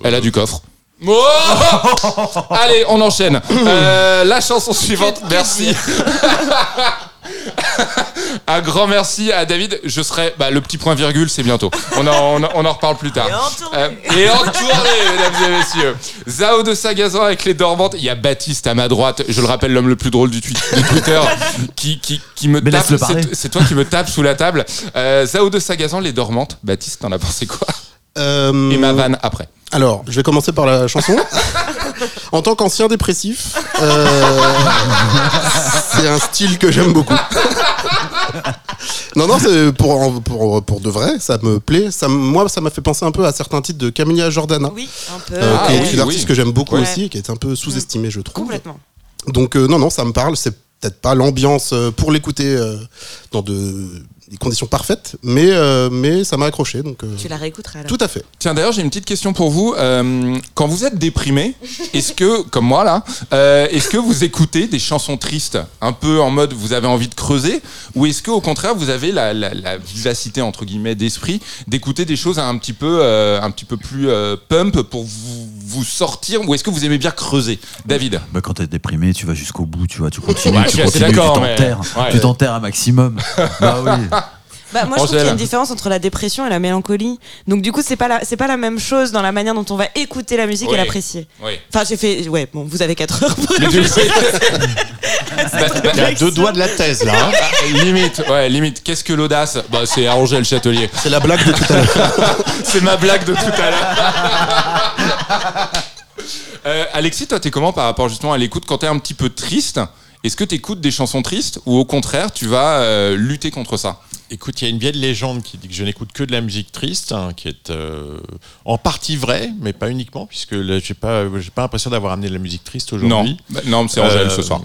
Elle a du coffre. Oh Allez, on enchaîne. Euh, la chanson suivante, merci. Un grand merci à David. Je serai bah, le petit point virgule, c'est bientôt. On en, on, en- on en reparle plus tard. Euh, et en tournée, mesdames et messieurs. Zao de Sagazan avec les dormantes. Il y a Baptiste à ma droite. Je le rappelle, l'homme le plus drôle du, twi- du Twitter, qui, qui, qui me Mais tape. c'est toi qui me tape sous la table. Euh, Zao de Sagazan, les dormantes. Baptiste, t'en as pensé quoi? Euh, Et ma vanne après. Alors, je vais commencer par la chanson. en tant qu'ancien dépressif, euh, c'est un style que j'aime beaucoup. non, non, c'est pour, pour, pour de vrai, ça me plaît. Ça, moi, ça m'a fait penser un peu à certains titres de Camilla Jordana, Oui, un peu. euh, Ah qui est oui, une artiste oui. que j'aime beaucoup Ouais. aussi, qui est un peu sous-estimée, je trouve. Complètement. Donc, euh, non, non, ça me parle. C'est peut-être pas l'ambiance euh, pour l'écouter euh, dans de, des conditions parfaites, mais, euh, mais ça m'a accroché. Donc, euh, Tu la réécouteras alors. tout à fait. Tiens, d'ailleurs, j'ai une petite question pour vous. Euh, quand vous êtes déprimé, est-ce que, comme moi là, euh, est-ce que vous écoutez des chansons tristes, un peu en mode vous avez envie de creuser, ou est-ce que au contraire vous avez la, la- la vivacité entre guillemets d'esprit d'écouter des choses un petit peu, euh, un petit peu plus euh, pump pour vous, vous sortir, ou est-ce que vous aimez bien creuser, David Bah, quand t'es déprimé, tu vas jusqu'au bout, tu vois, tu continues, tu continues, tu mais- t'enterres, ouais. tu t'enterres un maximum. bah oui. Bah, moi, je trouve qu'il y a une différence entre la dépression et la mélancolie. Donc, du coup, c'est pas la, c'est pas la même chose dans la manière dont on va écouter la musique Oui. et l'apprécier. Oui. Enfin, j'ai fait, ouais, bon, vous avez 4 heures pour Mais du coup- Il y a deux doigts de la thèse là. hein. Ah, limite, ouais, limite. Qu'est-ce que l'audace Bah, c'est à Angèle Châtelier. C'est la blague de tout à l'heure. C'est ma blague de tout à l'heure. Euh, Alexis, toi, t'es comment par rapport justement à l'écoute quand t'es un petit peu triste? Est-ce que t'écoutes des chansons tristes ou au contraire tu vas euh, lutter contre ça? Écoute, il y a une vieille légende qui dit que je n'écoute que de la musique triste, hein, qui est euh, en partie vraie, mais pas uniquement, puisque là, j'ai pas, j'ai pas l'impression d'avoir amené de la musique triste Non, aujourd'hui. Bah, non, c'est Angèle Euh, ce soir.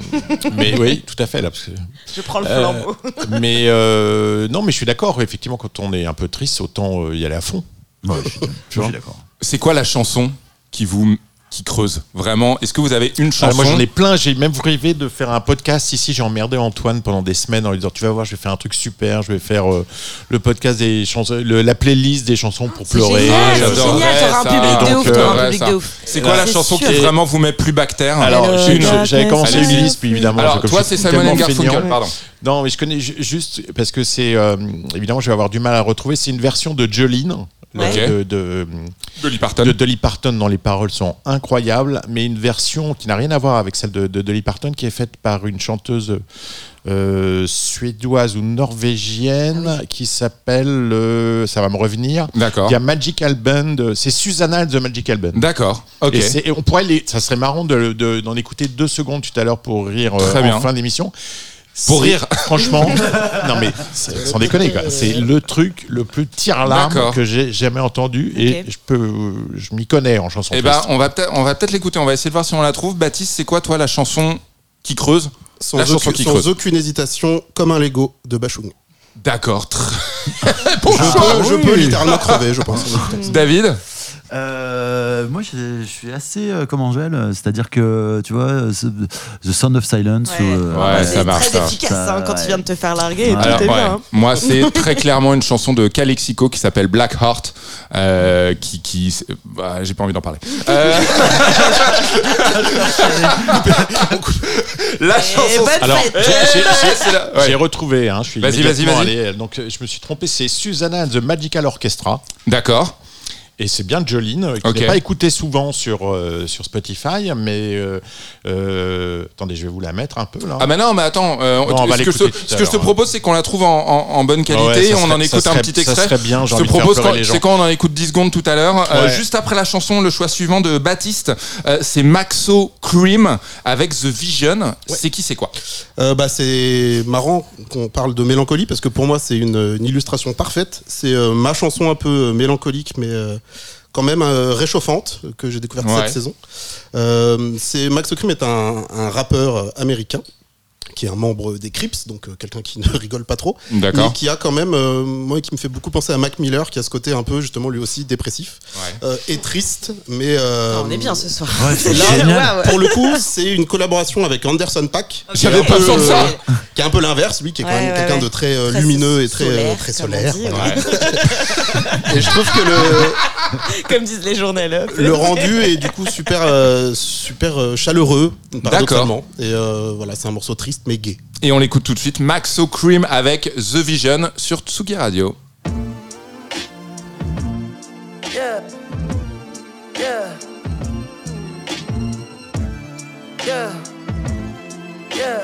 Mais oui, tout à fait là. Parce que, Je prends le Euh, flambeau. mais euh, non, mais je suis d'accord. Effectivement, quand on est un peu triste, autant euh, y aller à fond. Ouais, je, suis- je suis d'accord. C'est quoi la chanson? Qui vous qui creuse vraiment Est-ce que vous avez une Ah, chanson moi j'en ai plein, j'ai même rêvé de faire un podcast ici, j'ai emmerdé Antoine pendant des semaines en lui disant tu vas voir je vais faire un truc super, je vais faire euh, le podcast des chansons, le- la playlist des chansons pour C'est pleurer. Ah, c'est euh, ouf. C'est quoi la chanson sûr. qui vraiment vous met plus bactère Alors darkness j'avais commencé une liste puis évidemment. Alors toi c'est Simon Garfunkel, pardon. Non mais je connais ju- juste parce que c'est euh, évidemment je vais avoir du mal à retrouver, c'est une version de Jolene. De, de, Dolly Parton. de Dolly Parton dont les paroles sont incroyables, mais une version qui n'a rien à voir avec celle de, de Dolly Parton qui est faite par une chanteuse euh, suédoise ou norvégienne qui s'appelle, euh, ça va me revenir, D'accord. il y a Magical Band, c'est Susanna and the Magical Band. D'accord. Ok. Et, c'est- et on pourrait les, ça serait marrant de- de- d'en écouter deux secondes tout à l'heure pour rire euh, Très en bien. fin d'émission. Pour rire. Franchement, non mais c'est- sans déconner quoi. C'est le truc le plus tire-larme D'accord. que j'ai jamais entendu et Ok. je peux, je m'y connais en chanson. Eh ben, triste. on va peut-être, on va peut-être l'écouter. On va essayer de voir si on la trouve. Baptiste, c'est quoi toi la chanson qui creuse? Sans, La chanson aucune, qui sans creuse. aucune hésitation, comme un Lego de Bachung. D'accord. Tr- Je, peux, je peux littéralement crever, je pense. David? Euh, moi, je, je suis assez euh, comme Angèle, euh, c'est-à-dire que tu vois, ce- The Sound of Silence. Ouais. ou, euh, Ouais, C'est ça marche, très ça. efficace Ça, hein, quand ouais. tu viens de te faire larguer. et Ouais. tout Alors, est ouais, bien. hein. moi, c'est très clairement une chanson de Calexico qui s'appelle Black Heart, euh, qui, qui, bah, j'ai pas envie d'en parler. Euh, La chanson. bonne Alors, fête. j'ai- j'ai- j'ai- c'est la- ouais. J'ai retrouvé, hein, je suis Vas-y, immédiatement vas-y, vas-y. Donc, euh, je me suis trompé, c'est Susanna and the Magical Orchestra. D'accord. Et c'est bien Jolene, euh, qui Ok. n'est pas écouté souvent sur, euh, sur Spotify, mais euh, euh, attendez, je vais vous la mettre un peu là. Ah bah non, mais attends, euh, Non, on va ce, que je ce que je te l'heure, propose, c'est qu'on la trouve en, en- en bonne qualité, Ouais, ça on en écoute ça un petit ça extrait. serait bien, je te propose, c'est quand on en écoute 10 secondes tout à l'heure. Euh, Ouais. juste après la chanson, le choix suivant de Baptiste, euh, c'est Maxo Cream avec The Vision. C'est qui, c'est quoi? Euh, bah, c'est marrant qu'on parle de mélancolie parce que pour moi c'est une, une illustration parfaite. C'est euh, ma chanson un peu mélancolique mais euh, quand même euh, réchauffante que j'ai découverte Ouais. cette saison. Euh, c'est Max Cream est un, un rappeur euh, américain qui est un membre des Crips, donc euh, quelqu'un qui ne rigole pas trop, D'accord. mais qui a quand même, euh, moi, qui me fait beaucoup penser à Mac Miller, qui a ce côté un peu justement lui aussi dépressif Ouais. euh, et triste, mais euh, Ah, on est bien ce soir. Ouais, c'est Là, génial. pour le coup, c'est une collaboration avec Anderson Pack. qui est J'avais un pas peu, ça. euh, Qui est un peu l'inverse, lui, qui est quand Ouais, même quelqu'un ouais. de très, euh, Très lumineux et très euh, solaire, très solaire. dit, voilà. Ouais. Et je trouve que le, Comme disent les journalistes. le rendu est du coup super, euh, super euh, chaleureux, paradoxalement. Et euh, voilà, c'est un morceau triste mais gai. Et on l'écoute tout de suite, Maxo Cream avec The Vision sur Tsugi Radio. Yeah. Yeah. Yeah.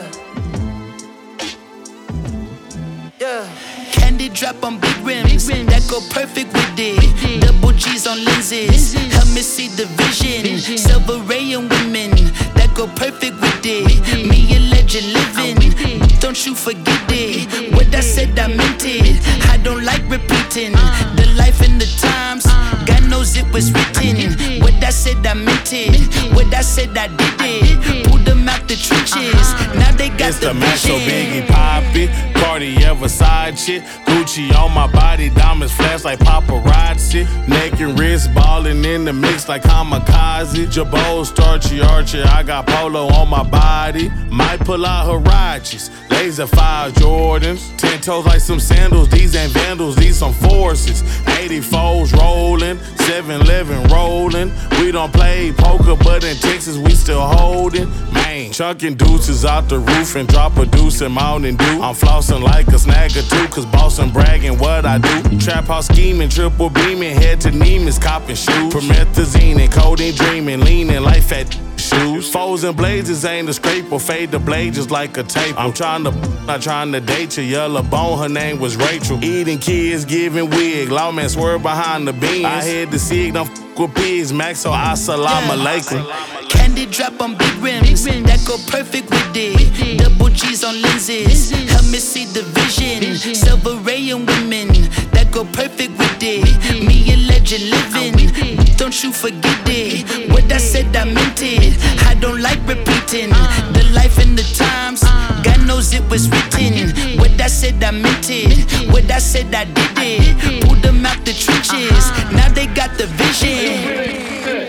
Yeah. Candy drop on big rims that go perfect with it. Double G's on lenses, help me see the vision. Silver ray and women that go perfect with it. Me and legend living, don't you forget it. What I said, I meant it. I don't like repeating the life and the times. Uh. God knows it was written. What I said, I meant it. What I said, I did it. Pulled them out the trenches. Uh-huh. Now they got It's the the Macho vision. Biggie Poppy, Cartier Versace shit. Gucci on my body, diamonds flash like paparazzi. Neck and wrist balling in the mix like kamikaze. Jabot, starchy archer, I got polo on my body. Might pull out Harachis, laser fire Jordans. Ten toes like some sandals, these ain't vandals, these some forces. 84s rolling, 711 rolling. We don't play poker, but in Texas we still holding. Man, chucking deuces out the roof and drop a deuce in Mountain Dew. I'm flossing like a snag or two, cause bossing bragging what I do. Trap house scheming, triple beaming, head to Neiman's copping shoes. Promethazine and codeine dreaming, leaning like fat shoes. Foes and blazes ain't a scraper, fade the blade just like a tape. I'm trying to, not trying to date your yellow bone. Her name was Rachel. Eating kids, giving wig. Lawman swerve behind the beans. I had the sig, don't f with pigs. Max, so I salam alaikum. Candy drop on big rims that go perfect with it. Double G's on lenses, help me see the vision. Silver ray and women that go perfect with it. Me and legend living, don't you forget it. What I said, I meant it. I don't like repeating the life and the times. God knows it was written. What I said, I meant it. What I said, I did it. Pulled them out the trenches. Now they got the vision.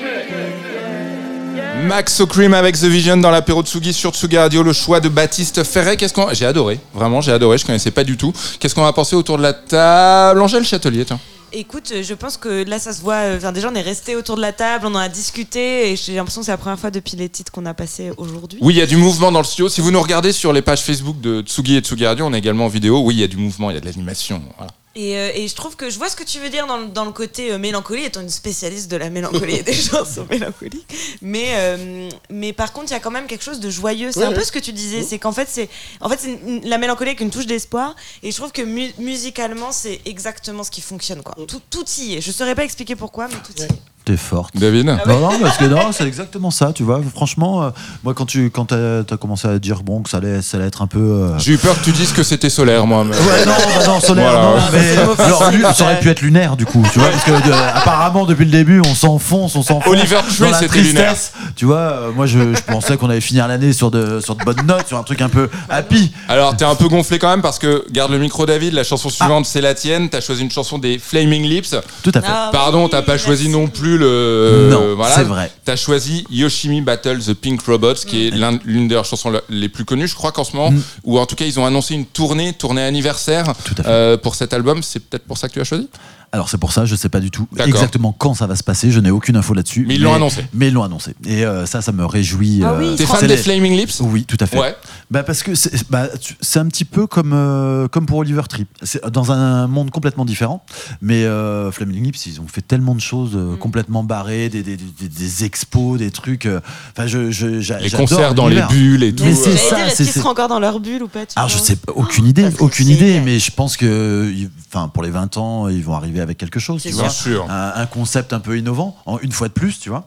Maxo Cream avec The Vision dans l'apéro Tsugi sur Tsugi Radio, le choix de Baptiste Ferret. Qu'est-ce qu'on... J'ai adoré, vraiment, j'ai adoré, je connaissais pas du tout. Qu'est-ce qu'on va penser autour de la table? Angèle Châtelier, tiens. Écoute, euh, je pense que là, ça se voit. euh, Enfin, déjà, on est resté autour de la table, on en a discuté, et j'ai l'impression que c'est la première fois depuis les titres qu'on a passés aujourd'hui. Oui, il y a du mouvement dans le studio. Si vous nous regardez sur les pages Facebook de Tsugi et Tsugi Radio, on est également en vidéo. Oui, il y a du mouvement, il y a de l'animation. Voilà. Et, euh, et je trouve que je vois ce que tu veux dire dans, le- dans le côté euh, mélancolie, étant une spécialiste de la mélancolie et des chansons mélancoliques. Mais, euh, mais par contre, il y a quand même quelque chose de joyeux. C'est Ouais, un peu ce que tu disais, c'est qu'en fait, c'est en fait, une- la mélancolie avec une touche d'espoir. Et je trouve que mu- musicalement, c'est exactement ce qui fonctionne. Quoi. Tout, tout y est. Je saurais pas expliquer pourquoi, mais tout y est. T'es forte. David Ah Non, non, parce que non, c'est exactement ça, tu vois. Franchement, euh, moi, quand tu quand t'as as commencé à dire bon, que ça allait, ça allait être un peu. euh, J'ai eu peur que tu dises que c'était solaire, moi. mais- Ouais, non, bah non, solaire, Voilà. non, mais alors, lu- ça aurait pu être lunaire, du coup, tu vois, parce que de- apparemment, depuis le début, on s'enfonce, on s'enfonce. Oliver dans Tree, la c'était tristesse. Tu vois, euh, moi, je, je pensais qu'on allait finir l'année sur de, sur de bonnes notes, sur un truc un peu happy. Alors, t'es un peu gonflé quand même parce que, garde le micro, David, la chanson suivante, c'est la tienne. T'as choisi une chanson des Flaming Lips. Tout à fait. Ah, Pardon, oui, t'as pas merci. choisi non plus le. Non, voilà. c'est vrai. T'as choisi Yoshimi Battle the Pink Robots, qui est l'un- l'une de leurs chansons le- les plus connues, je crois qu'en ce moment, Mm. ou en tout cas, ils ont annoncé une tournée, tournée anniversaire euh, pour cet album. C'est peut-être pour ça que tu as choisi? Alors c'est pour ça, je sais pas du tout exactement quand ça va se passer, je n'ai aucune info là-dessus. Mais ils l'ont annoncé. Mais ils l'ont annoncé. Et euh, ça, ça me réjouit. Ah euh, oui, T'es fan des les- Flaming Lips? Oui, tout à fait. Ouais. Bah parce que c'est bah, c'est un petit peu comme, euh, comme pour Oliver Tree. C'est dans un monde complètement différent. Mais euh, Flaming Lips, ils ont fait tellement de choses Mm. complètement barrées, des, des, des- des expos, des trucs. euh, Enfin, je, je, Les concerts dans les bulles et tout. Mais c'est ça, est-ce c'est- qu'ils seront encore dans leur bulle ou pas alors je sais pas, aucune idée, aucune idée, mais je pense que, enfin pour les 20 ans, ils vont arriver avec quelque chose, tu vois, Bien sûr. un, un concept un peu innovant, en une fois de plus, tu vois.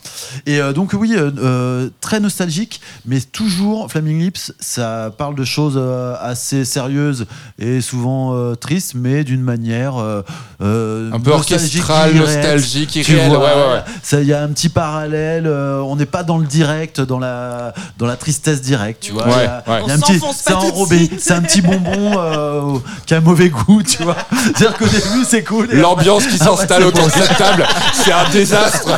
Et euh, donc oui, euh, euh, très nostalgique, mais toujours Flaming Lips, ça parle de choses assez sérieuses et souvent tristes, mais d'une manière Un peu nostalgique, orchestral, irréelle. nostalgique, Tu irréel. vois, ouais, ouais, ouais. ça, il y a un petit parallèle. on n'est pas dans le direct, dans la dans la tristesse directe, tu vois. Il il un c'est enrobé, c'est un petit bonbon qui a mauvais goût, tu vois. C'est-à-dire qu'au début c'est cool. L'ambiance qui s'installe autour de cette table, c'est un désastre.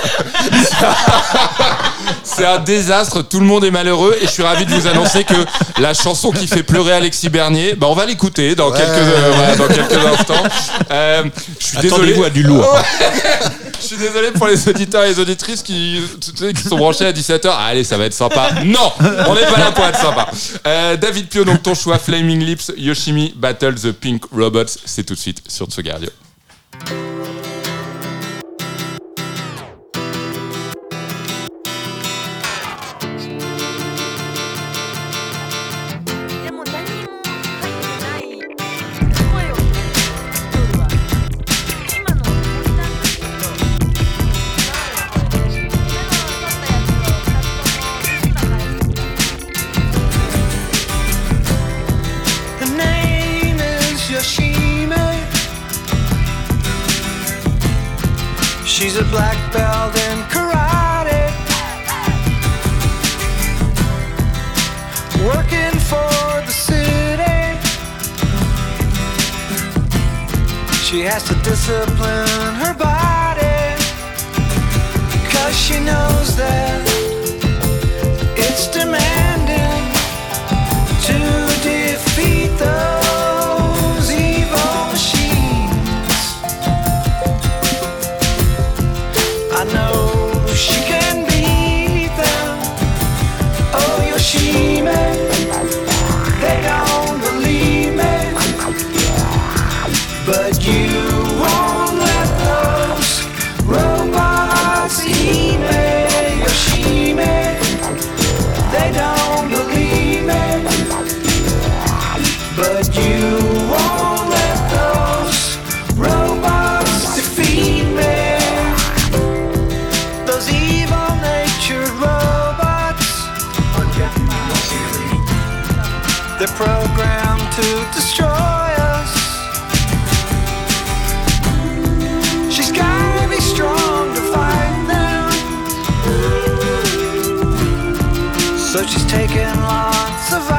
C'est un désastre, tout le monde est malheureux et je suis ravi de vous annoncer que la chanson qui fait pleurer Alexis Bernier, bah on va l'écouter dans, quelques, euh, voilà, dans quelques instants. Euh, je suis désolé. À du lourd. Ouais. Je suis désolé pour les auditeurs et les auditrices qui, sont branchés à 17h. Ah, allez, ça va être sympa. Non, on n'est pas là pour être sympa. Euh, David Pio, donc ton choix, Flaming Lips, Yoshimi Battle the Pink Robots, c'est tout de suite sur Tsugi Radio. Programmed to destroy us. She's gotta be strong to fight them. So she's taking lots of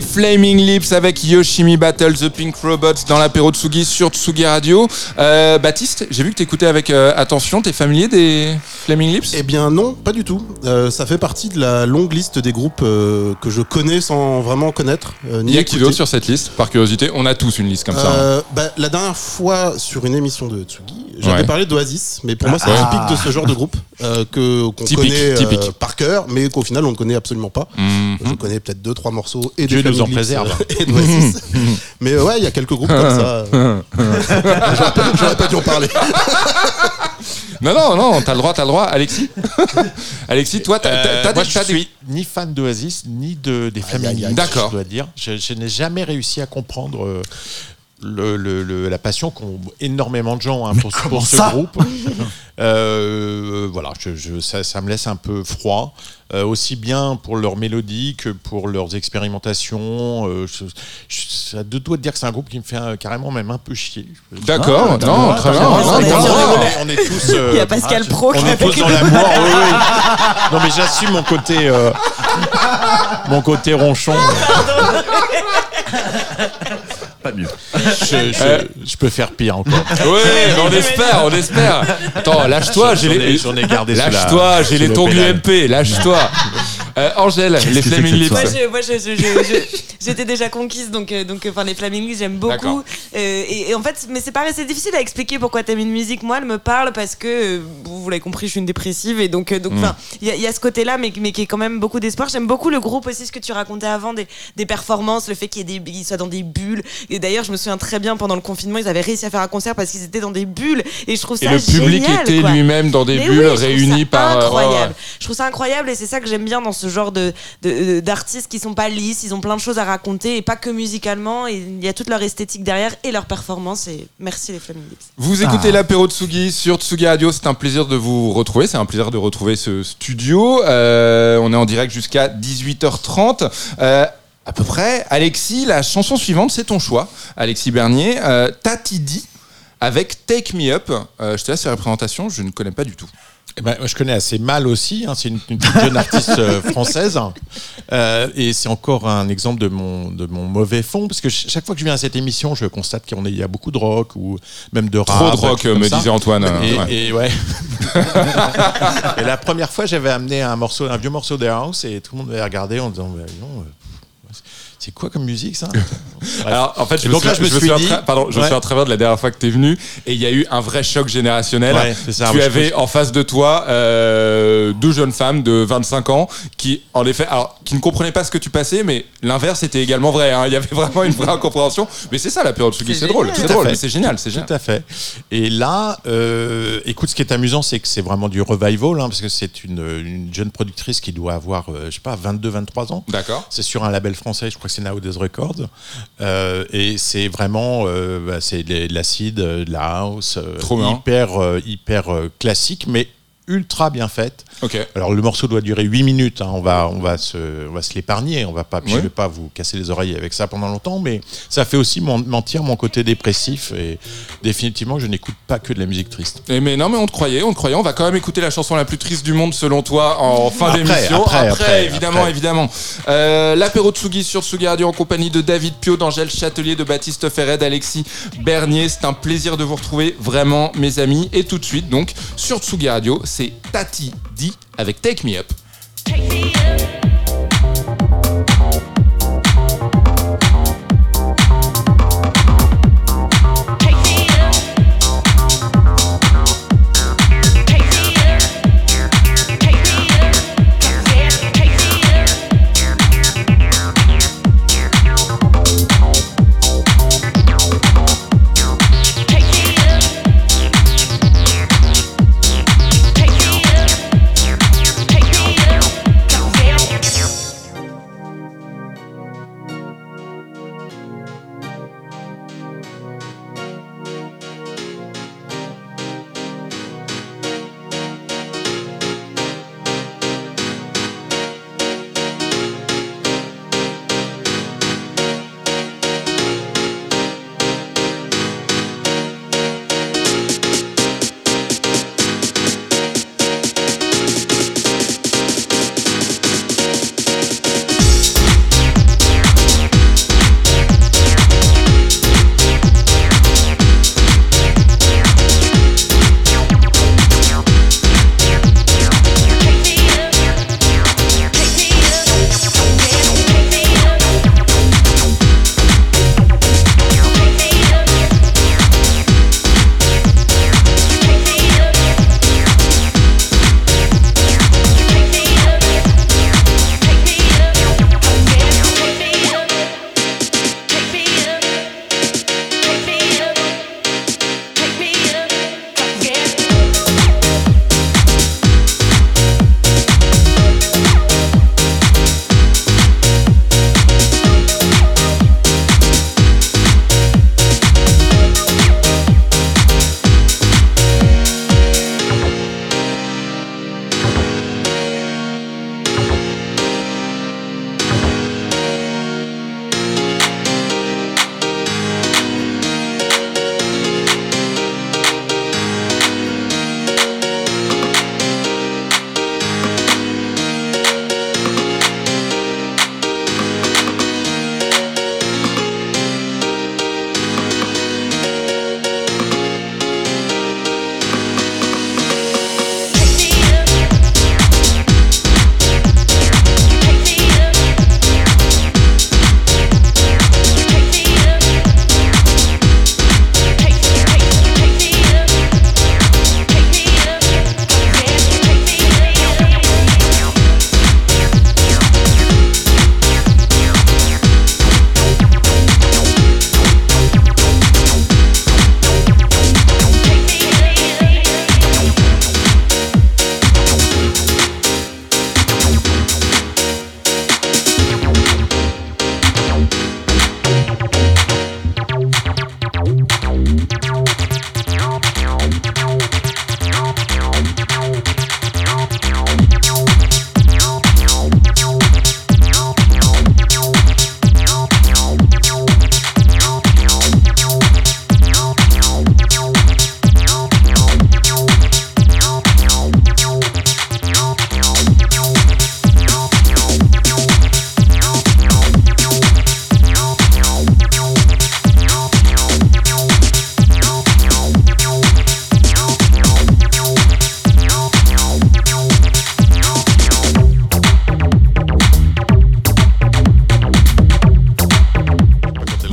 Flaming Lips avec Yoshimi Battle, The Pink Robots dans l'apéro Tsugi sur Tsugi Radio. Euh, Baptiste, j'ai vu que tu écoutais avec euh, attention. T'es familier des Flaming Lips Eh bien non, pas du tout. Euh, ça fait partie de la longue liste des groupes euh, que je connais sans vraiment connaître. euh, ni Il y a qui d'autre sur cette liste Par curiosité, on a tous une liste comme ça. hein. Euh, bah, la dernière fois sur une émission de Tsugi, j'avais Ouais. parlé d'Oasis, mais pour moi c'est Ah. typique de ce genre de groupe euh, que qu'on Typique, connaît euh, typique. par cœur, mais qu'au final on ne connaît absolument pas. Mhm. Je connais peut-être deux trois morceaux et Dieu des nous en Flaming Lips, préserve. euh, et d'Oasis. mais ouais, il y a quelques groupes comme ça. euh. J'aurais pas- J'aurais pas dû en parler. Non, non, non, t'as le droit, t'as le droit. Alexis Alexis, toi, t'as Euh, moi, des- ni fan d'Oasis ni de, des Flaming aïe, aïe. Lips, D'accord. Je dois dire, je, je n'ai jamais réussi à comprendre euh, le, le- le- la passion qu'ont énormément de gens hein, pour, pour ce groupe. Euh, voilà, je, je- ça, ça me laisse un peu froid, euh, aussi bien pour leur mélodie que pour leurs expérimentations. euh, je, je, ça de dire que c'est un groupe qui me fait euh, carrément même un peu chier. D'accord, Ah, non, très bien. On est on est tous. euh, Il y a Pascal Pro on qui est a tous dans l'amour, oui, oui. Non, mais j'assume mon côté, euh, mon côté ronchon. Pas mieux. Je, je- je peux faire pire encore. Oui, mais on espère, on espère. Attends, lâche-toi, j'ai J'en ai- les. j'en ai gardé Lâche-toi, j'ai les le tongs pédale. UMP, lâche-toi. Euh, Angèle, les Flaming Lips. Moi, je- moi, je- je- je- je- j'étais déjà conquise, donc, euh, donc, euh, enfin, les Flaming Lips, j'aime beaucoup. Euh, et, et en fait, mais c'est pareil, c'est difficile à expliquer pourquoi t'aimes une musique. Moi, elle me parle parce que, euh, vous, vous l'avez compris, je suis une dépressive, et donc, euh, donc, Mm. il y, a- il y a ce côté-là, mais, mais qui est quand même beaucoup d'espoir. J'aime beaucoup le groupe aussi, ce que tu racontais avant, des, des performances, le fait y qu'ils soient dans des bulles. Et d'ailleurs, je me souviens très bien pendant le confinement, ils avaient réussi à faire un concert parce qu'ils étaient dans des bulles, et je trouve Et ça le public génial, était lui-même dans des Mais bulles oui, réunies par. euh, ouais. Je trouve ça incroyable et c'est ça que j'aime bien dans ce genre de d'artistes qui sont pas lisses, ils ont plein de choses à raconter et pas que musicalement. Et il y a toute leur esthétique derrière et leur performance. Et merci les Flaming Lips. Vous écoutez l'apéro Tsugi sur Tsugi Radio, c'est un plaisir de vous retrouver, c'est un plaisir de retrouver ce studio. Euh, on est en direct jusqu'à 18h30. Euh, à peu près. Alexis, la chanson suivante, c'est ton choix. Alexis Bernier, euh, Tatidi avec Take Me Up. Euh, je te laisse la présentation, je ne connais pas du tout. Eh ben, moi, je connais assez mal aussi. hein. C'est une, jeune artiste euh, française. Euh, et c'est encore un exemple de mon, de mon mauvais fond. Parce que ch- chaque fois que je viens à cette émission, je constate qu'il y a- beaucoup de rock ou même de Trop rap. de rock, me ça. disait Antoine. Et, ouais. et ouais. et la première fois, j'avais amené un morceau, un vieux morceau de house et tout le monde m'avait regardé en disant, Bah, non, c'est quoi comme musique ça. Alors, en fait, je me donc là, souviens- je me suis souviens dit- pardon, je me souviens très bien de la dernière fois que tu es venu et il y a eu un vrai choc générationnel. Ouais, c'est ça, tu avais en face de toi euh, deux jeunes femmes de 25 ans qui, en effet, alors, qui ne comprenaient pas ce que tu passais, mais l'inverse était également vrai. hein. Il y avait vraiment une vraie incompréhension. Mais c'est ça la période Tsugi, c'est drôle, c'est à drôle, c'est génial, c'est génial. Tout à fait. Et là, euh, écoute, ce qui est amusant, c'est que c'est vraiment du revival, hein, parce que c'est une, une jeune productrice qui doit avoir, euh, je sais pas, 22-23 ans. D'accord. C'est sur un label français, je crois que c'est Nowadays Records. Euh, et c'est vraiment, euh, bah, c'est de de l'acide, euh, de la house, hyper, hyper classique, mais ultra bien faite. Ok. Alors le morceau doit durer 8 minutes, hein. on, va, on, va se, on va se l'épargner, on va pas, je vais pas vous casser les oreilles avec ça pendant longtemps, mais ça fait aussi mon- mentir mon côté dépressif et définitivement je n'écoute pas que de la musique triste. Et mais non, mais on te croyait, on te croyait. On va quand même écouter la chanson la plus triste du monde selon toi en fin Après, d'émission. après, après, évidemment, après. évidemment. Euh, L'apéro Tsugi sur Tsugi Radio en compagnie de David Pio, d'Angèle Châtelier, de Baptiste Ferret, d'Alexis Bernier. C'est un plaisir de vous retrouver, vraiment, mes amis. Et tout de suite, donc, sur Tsugi Radio, c'est Tati D avec Take Me Up.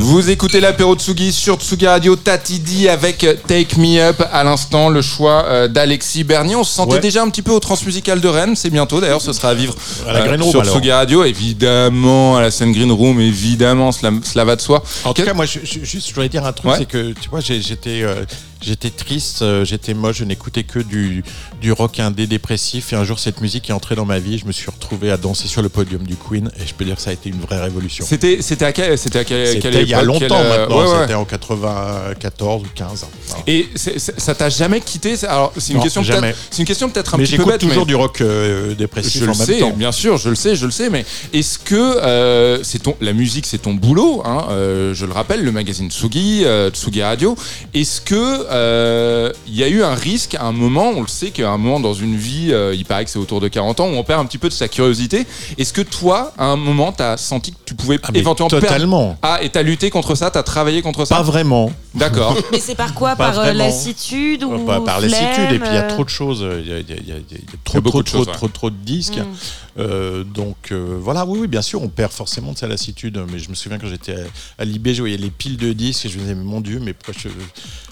Vous écoutez l'apéro Tsugi sur Tsugi Radio Tatidi avec Take Me Up à l'instant, le choix euh, d'Alexis Bernier. On se sentait Ouais. déjà un petit peu au Transmusical de Rennes, c'est bientôt d'ailleurs, ce sera à vivre À la Green Room, sur alors. Tsugi Radio, évidemment, à la scène Green Room, évidemment, cela, cela va de soi. En tout cas, moi, je, je- juste, je voudrais dire un truc, Ouais. c'est que, tu vois, j'étais, euh, j'étais triste, euh, j'étais moche, je n'écoutais que du, du rock indé dépressif. Et un jour, cette musique est entrée dans ma vie. Je me suis retrouvé à danser sur le podium du Queen, et je peux dire que ça a été une vraie révolution. C'était, c'était à quel, c'était à quel, quelle C'était il y a longtemps euh, maintenant, ouais, ouais. c'était en 94 ou 15. Voilà. Et c'est- c'est- ça t'a jamais quitté c'est- Alors, c'est une Non, question jamais. peut-être, c'est une question peut-être un mais petit peu j'écoute bête, toujours mais- du rock euh, dépressif Je en le même sais, temps. bien sûr, je le sais, je le sais, mais est-ce que c'est ton, la musique, c'est ton boulot hein, Je le rappelle, le magazine Tsugi, Tsugi Radio. Est-ce que euh, il y a eu un risque à un moment On le sait qu'à un moment dans une vie, euh, il paraît que c'est autour de 40 ans, où on perd un petit peu de sa curiosité. Est-ce que toi, à un moment, t'as senti que tu pouvais Ah, éventuellement totalement. perdre Ah, et t'as lutté contre ça T'as travaillé contre ça Pas vraiment. D'accord. Mais c'est par quoi Pas Par euh, vraiment. lassitude ou Bah, par lassitude et puis il y a flemme, trop de choses il y a, il y a- il y a- il y a Il y trop a beaucoup trop de trop, choses, ouais. trop trop de disques Mm. Euh, donc euh, voilà oui oui bien sûr on perd forcément de sa lassitude mais je me souviens quand j'étais à, à l'IB je voyais les piles de disques et je me disais mais mon dieu mais pourquoi je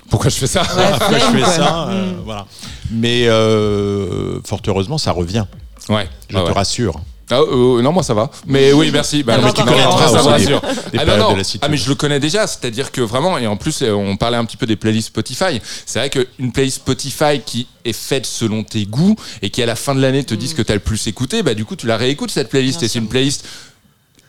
Pourquoi je fais ça pourquoi je fais ça Euh, Mm. voilà mais euh, fort heureusement ça revient Ouais. je Ah te ouais. rassure Ah, euh, non, moi ça va. Mais oui, merci. Bah, Ah, non, mais tu non, connaîtras ça des- des Ah, non. Ah, mais je le connais déjà. C'est-à-dire que vraiment, et en plus, on parlait un petit peu des playlists Spotify. C'est vrai qu'une playlist Spotify qui est faite selon tes goûts et qui à la fin de l'année te dit ce que tu as le plus écouté, bah du coup, tu la réécoutes cette playlist Bien et c'est une playlist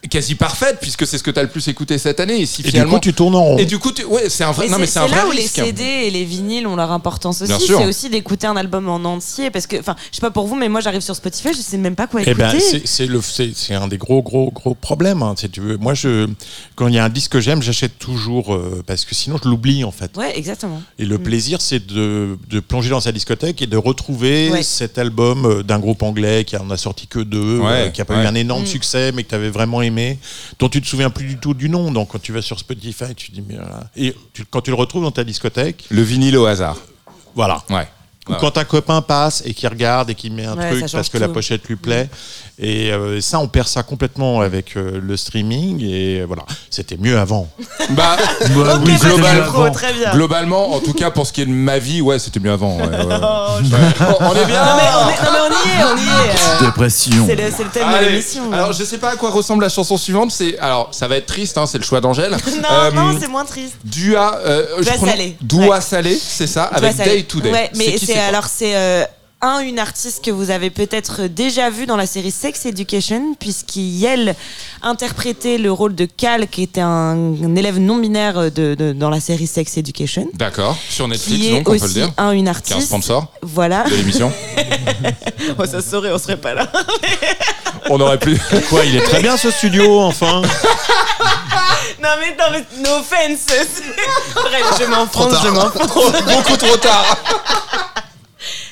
quasi parfaite puisque c'est ce que tu as le plus écouté cette année. Et si et du finalement. coup tu tournes en rond Et du coup, tu- ouais, c'est un vrai. Mais non, mais c'est c'est un c'est vrai là où risque. les CD et les vinyles ont leur importance aussi. C'est aussi d'écouter un album en entier. Parce que, enfin, je sais pas pour vous, mais moi j'arrive sur Spotify, je sais même pas quoi Eh écouter. ben, c'est- c'est le, c'est c'est un des gros, gros, gros problèmes. hein, si tu veux. Moi, je, quand il y a un disque que j'aime, j'achète toujours euh, parce que sinon je l'oublie en fait. Ouais, exactement. Et le plaisir, c'est de, de plonger dans sa discothèque et de retrouver Ouais. cet album euh, d'un groupe anglais qui en a sorti que deux, Ouais, euh, qui a pas ouais. eu un énorme Mm. succès, mais que tu avais vraiment aimé, dont tu te souviens plus du tout du nom. Donc quand tu vas sur Spotify, tu te dis, mais voilà. Et tu- quand tu le retrouves dans ta discothèque, Le vinyle au hasard. voilà. Ouais. Ou Ouais. quand un copain passe et qui regarde et qui met un Ouais, truc parce que la pochette lui plaît. Et euh, ça, on perd ça complètement avec euh, le streaming. Et voilà, c'était mieux avant. Bah, Bah, oui, mieux trop, très bien. globalement, en tout cas pour ce qui est de ma vie, ouais, c'était mieux avant. ouais, ouais. Oh, je- Bon, on est bien. Non, mais on est- non, mais on y est, on y est. euh, Dépression. C'est le, c'est le thème de Allez. l'émission. Alors je sais pas à quoi ressemble la chanson suivante. C'est alors ça va être triste, hein, c'est le choix d'Angèle. Non, Euh, non, c'est moins triste. Dua, euh, prononce- Salé. Doua Ouais. Salé, c'est ça, avec Day to Day. Ouais, mais qui, c'est alors c'est euh, un une artiste que vous avez peut-être déjà vu dans la série Sex Education puisqu'elle interprétait le rôle de Cal qui était un, un élève non binaire de, de- dans la série Sex Education D'accord, sur Netflix qui est donc on peut le dire. un une Qui est un artiste sponsor voilà de l'émission. oh, ça se saurait on serait pas là on aurait pu. Quoi, il est très bien ce studio, enfin. non mais non mais no offense bref je m'enfonce je m'enfonce Beaucoup trop tard.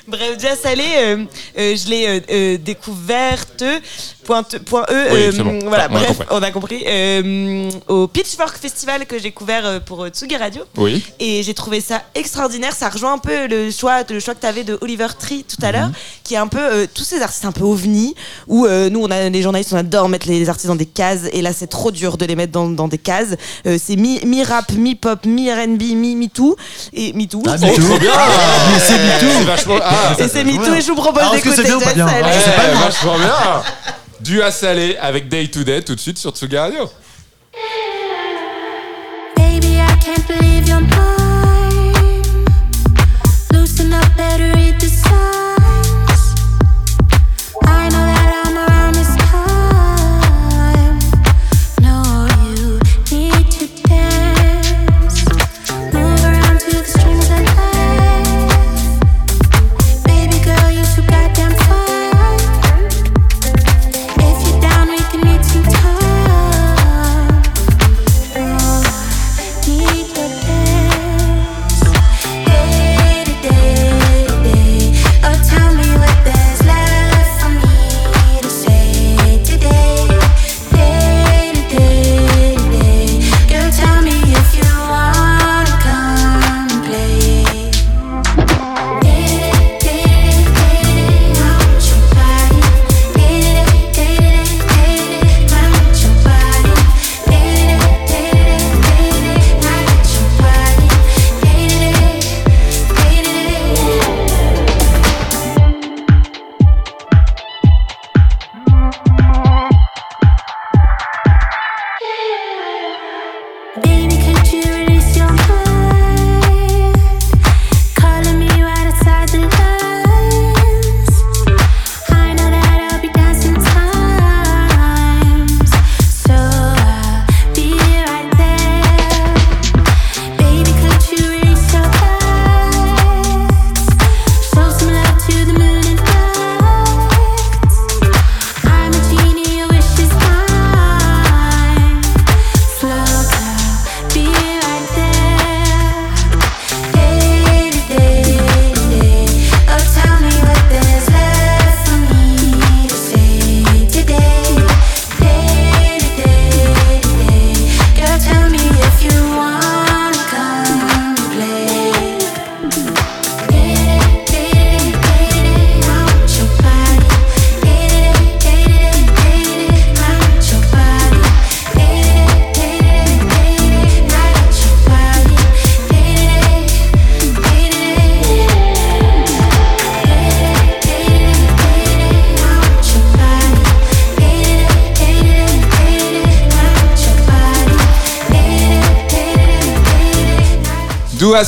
Bref, Dia Salé, euh, euh, je l'ai euh, euh, découverte. Point, point E. Oui, euh, c'est bon. Voilà, On a bref, compris. on a compris. Euh, au Pitchfork Festival que j'ai couvert pour Tsugi Radio. Oui. Et j'ai trouvé ça extraordinaire. Ça rejoint un peu le choix, le choix que tu avais de Oliver Tree tout à l'heure, qui est un peu euh, tous ces artistes un peu ovni, où euh, nous, on a les journalistes, on adore mettre les artistes dans des cases, et là, c'est trop dur de les mettre dans, dans des cases. Euh, c'est mi- mi-rap, mi-pop, mi-RB, mi-MeToo, et MeToo. Ah, Et- MeToo. Trop bien. Mais c'est MeToo. Ah, et c'est MeToo, et je vous propose Alors, est-ce que d'écouter c'est bien ou pas Dia bien c'est pas eh, vachement bien. Dua Salé avec Day to Day tout de suite sur Tsuga Radio. Baby, I can't believe you're mine. Loosen up, better read the signs.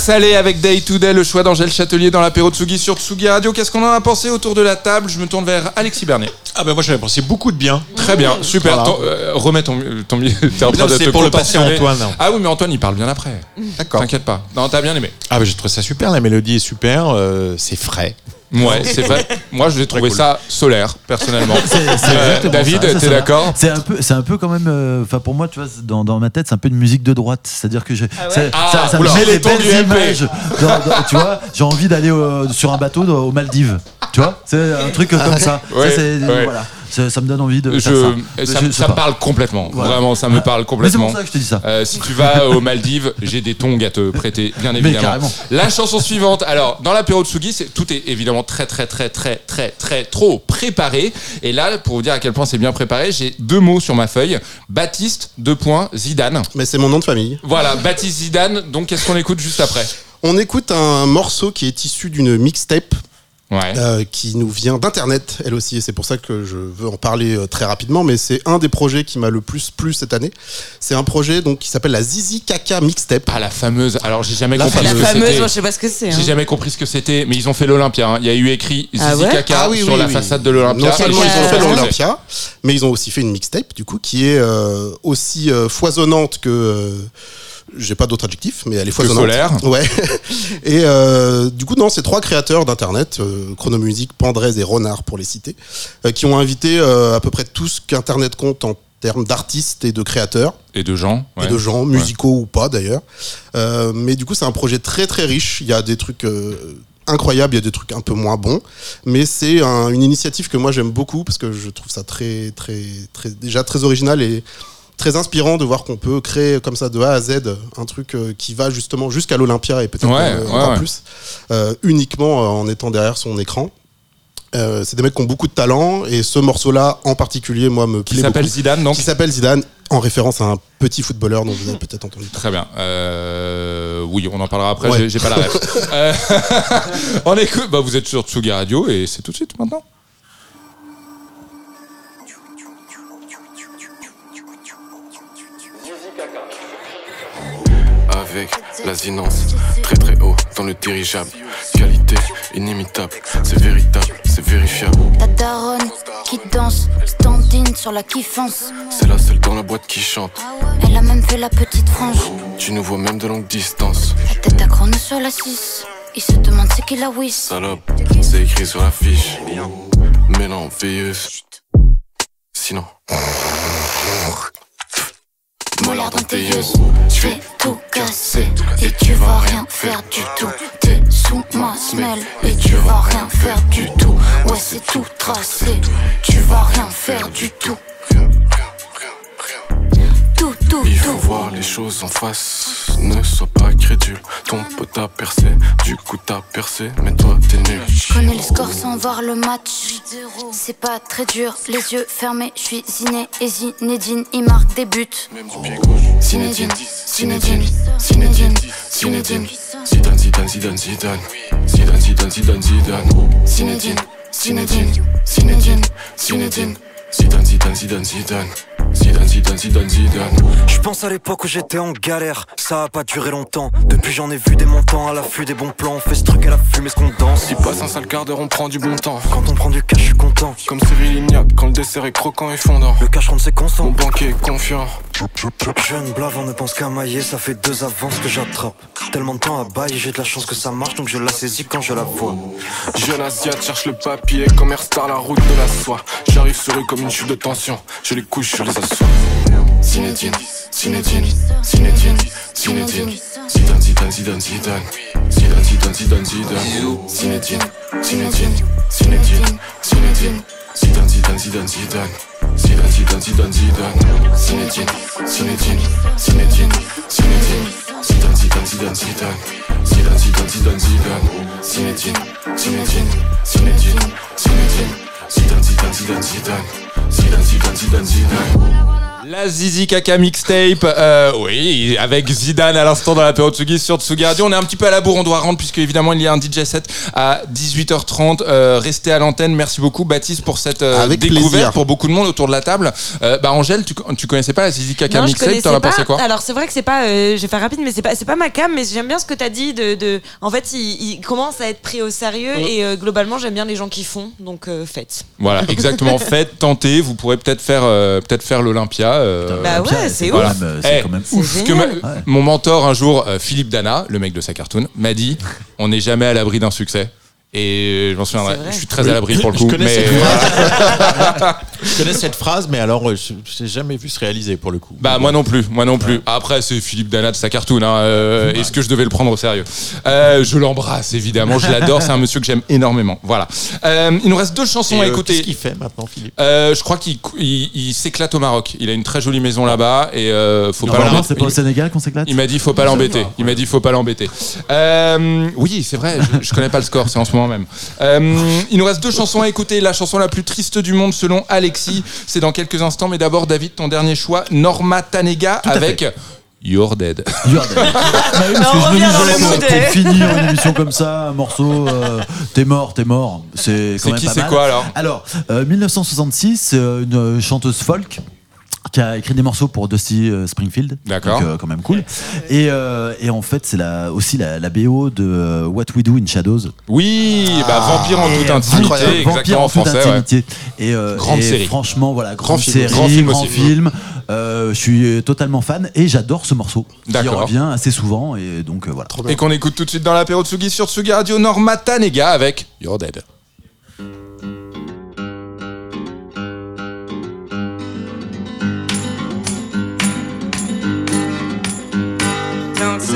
Salé avec Day to Day, le choix d'Angèle Châtelier dans l'apéro Tsugi sur Tsugi Radio. Qu'est-ce qu'on en a pensé autour de la table? Je me tourne vers Alexis Bernier. Ah ben moi j'avais pensé beaucoup de bien. Très bien, super. Voilà. Ton- euh, remets ton, ton t'es en train Non, de te pour le passer. Antoine. Ah oui, mais Antoine il parle bien après. D'accord. T'inquiète pas. Non, t'as bien aimé. Ah ben j'ai trouvé ça super, la mélodie est super, euh, c'est frais. Ouais, c'est vrai. Moi, je l'ai trouvé cool. ça solaire, personnellement. C'est- c'est Euh, David, ça, ça, t'es ça d'accord C'est un peu, c'est un peu quand même. euh, Enfin, pour moi, tu vois, dans, dans ma tête, c'est un peu une musique de droite. C'est-à-dire que je, Ah ouais ça, Ah, ça, ça me met les belles images. Dans- dans- tu vois, j'ai envie d'aller au- sur un bateau aux Maldives. Tu vois, c'est un truc comme ça. Ouais, ça, c'est- ouais. voilà. Ça, ça me donne envie de je, faire ça. ça, Je- je ça sais me pas. parle complètement. Voilà. Vraiment, ça me parle Mais c'est complètement. pour ça que je te dis ça. Euh, si tu vas aux Maldives, j'ai des tongs à te prêter, bien évidemment. carrément. La chanson suivante. Alors, dans l'apéro de Sugi, tout est évidemment très, très, très, très, très, très, trop préparé. Et là, pour vous dire à quel point c'est bien préparé, j'ai deux mots sur ma feuille. Baptiste, deux points, Zidane. Mais c'est mon nom de famille. Voilà, Baptiste Zidane. Donc, qu'est-ce qu'on écoute juste après? On écoute un morceau qui est issu d'une mixtape Ouais. euh, qui nous vient d'internet elle aussi et c'est pour ça que je veux en parler euh, très rapidement mais c'est un des projets qui m'a le plus plu cette année c'est un projet donc qui s'appelle la Zizi Kaka mixtape Ah, la fameuse. Alors, j'ai jamais La compris La ce que fameuse, c'était. moi je sais pas ce que c'est. J'ai hein. jamais compris ce que c'était, mais ils ont fait l'Olympia. hein. Il y a eu écrit Zizi Ah ouais Kaka Ah oui, sur oui, la oui. façade de l'Olympia. Non seulement ils ont fait l'Olympia, mais ils ont aussi fait une mixtape, du coup, qui est euh, aussi euh, foisonnante que. J'ai pas d'autre adjectif, mais elle est foisonnante. solaire. Ouais. et euh, du coup, non, c'est trois créateurs d'internet, euh, Chronomusique, Pandrez et Renard pour les citer, euh, qui ont invité à peu près tout ce qu'internet compte en termes d'artistes et de créateurs Et de gens. et ouais. de gens, musicaux ou pas d'ailleurs. Mais du coup, c'est un projet très très riche. Il y a des trucs incroyables, il y a des trucs un peu moins bons. Mais c'est un- une initiative que moi j'aime beaucoup parce que je trouve ça très, très, très, déjà très original et très inspirant de voir qu'on peut créer comme ça de A à Z un truc euh, qui va justement jusqu'à l'Olympia et peut-être Ouais, euh, encore ouais. plus, euh, uniquement en étant derrière son écran. Euh, c'est des mecs qui ont beaucoup de talent et ce morceau-là en particulier moi me Qui plaît s'appelle beaucoup. Zidane, donc. qui s'appelle Zidane en référence à un petit footballeur dont vous avez peut-être entendu Très bien. Euh, oui, on en parlera après. Ouais. j'ai- pas la ref. On écoute. Bah, vous êtes sur Tsugi Radio et c'est tout de suite maintenant. Avec l'asinance Très très haut dans le dirigeable. Qualité inimitable, c'est véritable, c'est vérifiable. Ta daronne qui danse, standing sur la kiffance. C'est la seule dans la boîte qui chante. Elle a même fait la petite frange. Tu nous vois même de longue distance. La tête à chrono sur la 6. Il se demande c'est qui la Wiss. Salope, c'est écrit sur la fiche Mais non, veilleuse. Sinon Mollard dans tes yeux. Je vais tout casser et tu vas rien faire du tout. T'es sous ma semelle et tu vas rien faire du tout. Ouais, c'est tout tracé. Tu vas rien faire du tout. Tout, tout, Il faut tout. voir les choses en face. Ne sois pas crédule. Ton pote t'a percé Du coup t'as percé. Mais toi t'es nul. Je connais le score sans voir le match. C'est pas très dur, les yeux fermés. Je suis Ziné et Zinedine, il marque des buts. Même du pied gauche. Zinedine, Zinedine, Zinedine, Zinedine, Zidane, Zidane, Zidane, Zidane. Zidane, Zidane, Zidane, Zidane. Zinedine, Zinedine, Zinedine, Zinedine. Zidane, Zidane, Zidane, Zidane Zidane, Zidane, Zidane, Zidane Je pense à l'époque où j'étais en galère, ça a pas duré longtemps. Depuis j'en ai vu des montants à l'affût des bons plans. On fait ce truc à la fumée, ce qu'on danse. Il passe un sale quart d'heure, on prend du bon temps Quand on prend du cash, je suis content. Comme Cyril Lignac, quand le dessert est croquant et fondant Le cash rentre, c'est Mon constant. banquier est confiant Jeune blavant ne pense qu'à mailler, ça fait deux avances que j'attrape. Tellement de temps à bailler, j'ai de la chance que ça marche, donc je la saisis quand je la vois. Jeune Asiate cherche le papier, commerce star la route de la soie J'arrive sur eux comme une chute de tension Je les couche, je les assois Zinedine, Zinedine, Zinedine, Zinedine Zidane, Zidane, Zidane, Zidane Zidane, Zidane, Zidane, Zidane Zinedine, Zinedine, Zinedine, Zinedine Zidane, Zidane, Zidane, Zidane Zidane, Zidane, Zidane, Zidane Zinedine, Zinedine, Zinedine, Zinedine Zidane, Zidane, Zidane, Zidane Zidane, Zidane, Zidane, Zidane Zinedine, Zinedine, Zinedine, Zinedine Zidane, Zidane, Zidane, Zidane Zidane, Zidane, Zidane, Zidane La Zizi Kaka mixtape, euh, oui, avec Zidane à l'instant dans la période Tsugi sur Tsugi. On est un petit peu à la bourre, on doit rendre puisque évidemment il y a un DJ set à 18h30. Euh, restez à l'antenne. Merci beaucoup Baptiste pour cette euh, découverte plaisir. pour beaucoup de monde autour de la table. Euh, bah Angèle, tu, tu connaissais pas la Zizi Kaka Non, mixtape, connaissais t'en as pas. pensé quoi? Alors c'est vrai que c'est pas, euh, je vais faire rapide, mais c'est pas, c'est pas ma cam, mais j'aime bien ce que t'as dit de, de, en fait, il, il commence à être pris au sérieux Mm. et euh, globalement j'aime bien les gens qui font, donc euh, faites. Voilà, exactement. Faites, tentez. Vous pourrez peut-être faire, euh, peut-être faire l'Olympia. Euh, Bah ouais, c'est ouf. c'est Eh, quand même C'est ouf. Que mon mentor un jour, euh, Philippe Dana, le mec de sa cartoon, m'a dit on n'est jamais à l'abri d'un succès. Et je m'en souviendrai. Je suis très à l'abri pour le Je coup. connais mais cette phrase. Je connais cette phrase, mais alors euh, je n'ai jamais vu se réaliser pour le coup. Bah moi non plus, moi non plus. Après c'est Philippe Dana de sa cartoon. Hein, euh, Est-ce que je devais le prendre au sérieux? Euh, Je l'embrasse évidemment, je l'adore. C'est un monsieur que j'aime énormément. Voilà. Euh, il nous reste deux chansons Et, à euh, écouter. Qu'est-ce qu'il fait maintenant, Philippe? Euh, je crois qu'il cou- il, il s'éclate au Maroc. Il a une très jolie maison là-bas et euh, faut pas l'embêter. c'est pas au Sénégal qu'on s'éclate? Il m'a dit faut pas l'embêter. Il m'a dit faut pas l'embêter. Euh, oui, c'est vrai. Je, je connais pas le score, c'est en ce moment même. Euh, il nous reste deux chansons à écouter. La chanson la plus triste du monde selon Alexis, c'est dans quelques instants. Mais d'abord, David, ton dernier choix, Norma Tanega avec You're Dead. You're dead. Bah oui, finir une émission comme ça, un morceau, euh, t'es mort, t'es mort. C'est quand même qui, pas c'est quoi, alors? Alors, euh, 1966, euh, une chanteuse folk qui a écrit des morceaux pour Dusty euh, Springfield. D'accord. Donc, euh, quand même cool. Et, euh, et en fait, c'est la, aussi la, la BO de What We Do in Shadows. Oui, bah Vampire en toute intimité, Vampire exactement en toute français. ouais. intimité. Et, euh, Grande et série. Franchement, voilà, grande film, série, grand film grand aussi. film. Euh, je suis totalement fan et j'adore ce morceau. Qui D'accord. revient assez souvent et donc euh, voilà. Et qu'on écoute tout de suite dans l'apéro de Tsugi sur Tsugi Radio Norma Tanega avec You're Dead.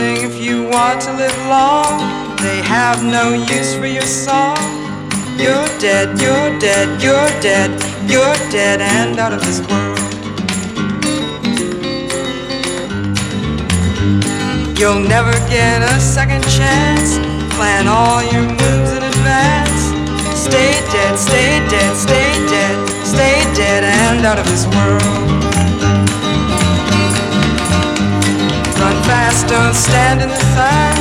Sing if you want to live long. They have no use for your song. You're dead, you're dead, you're dead, you're dead and out of this world. You'll never get a second chance. Plan all your moves in advance. Stay dead, stay dead, stay dead, stay dead and out of this world. Run don't stand in the sun.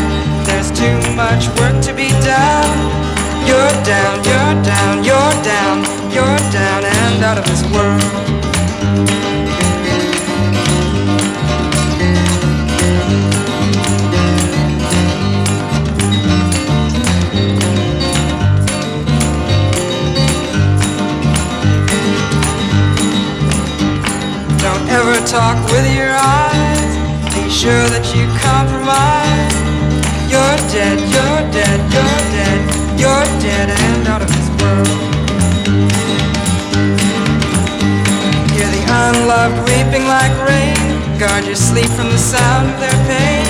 There's too much work to be done. You're down, you're down, you're down, you're down and out of this world. Don't ever talk with your eyes. Sure that you compromise. You're dead, you're dead, you're dead, you're dead and out of this world. Hear the unloved weeping like rain. Guard your sleep from the sound of their pain.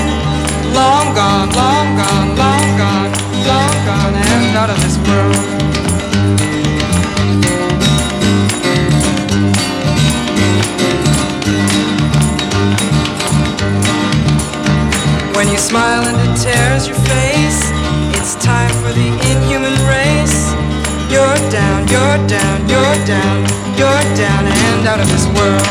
Long gone, long gone, long gone, long gone and out of this world. When you smile and it tears your face, it's time for the inhuman race. You're down, you're down, you're down, you're down and out of this world.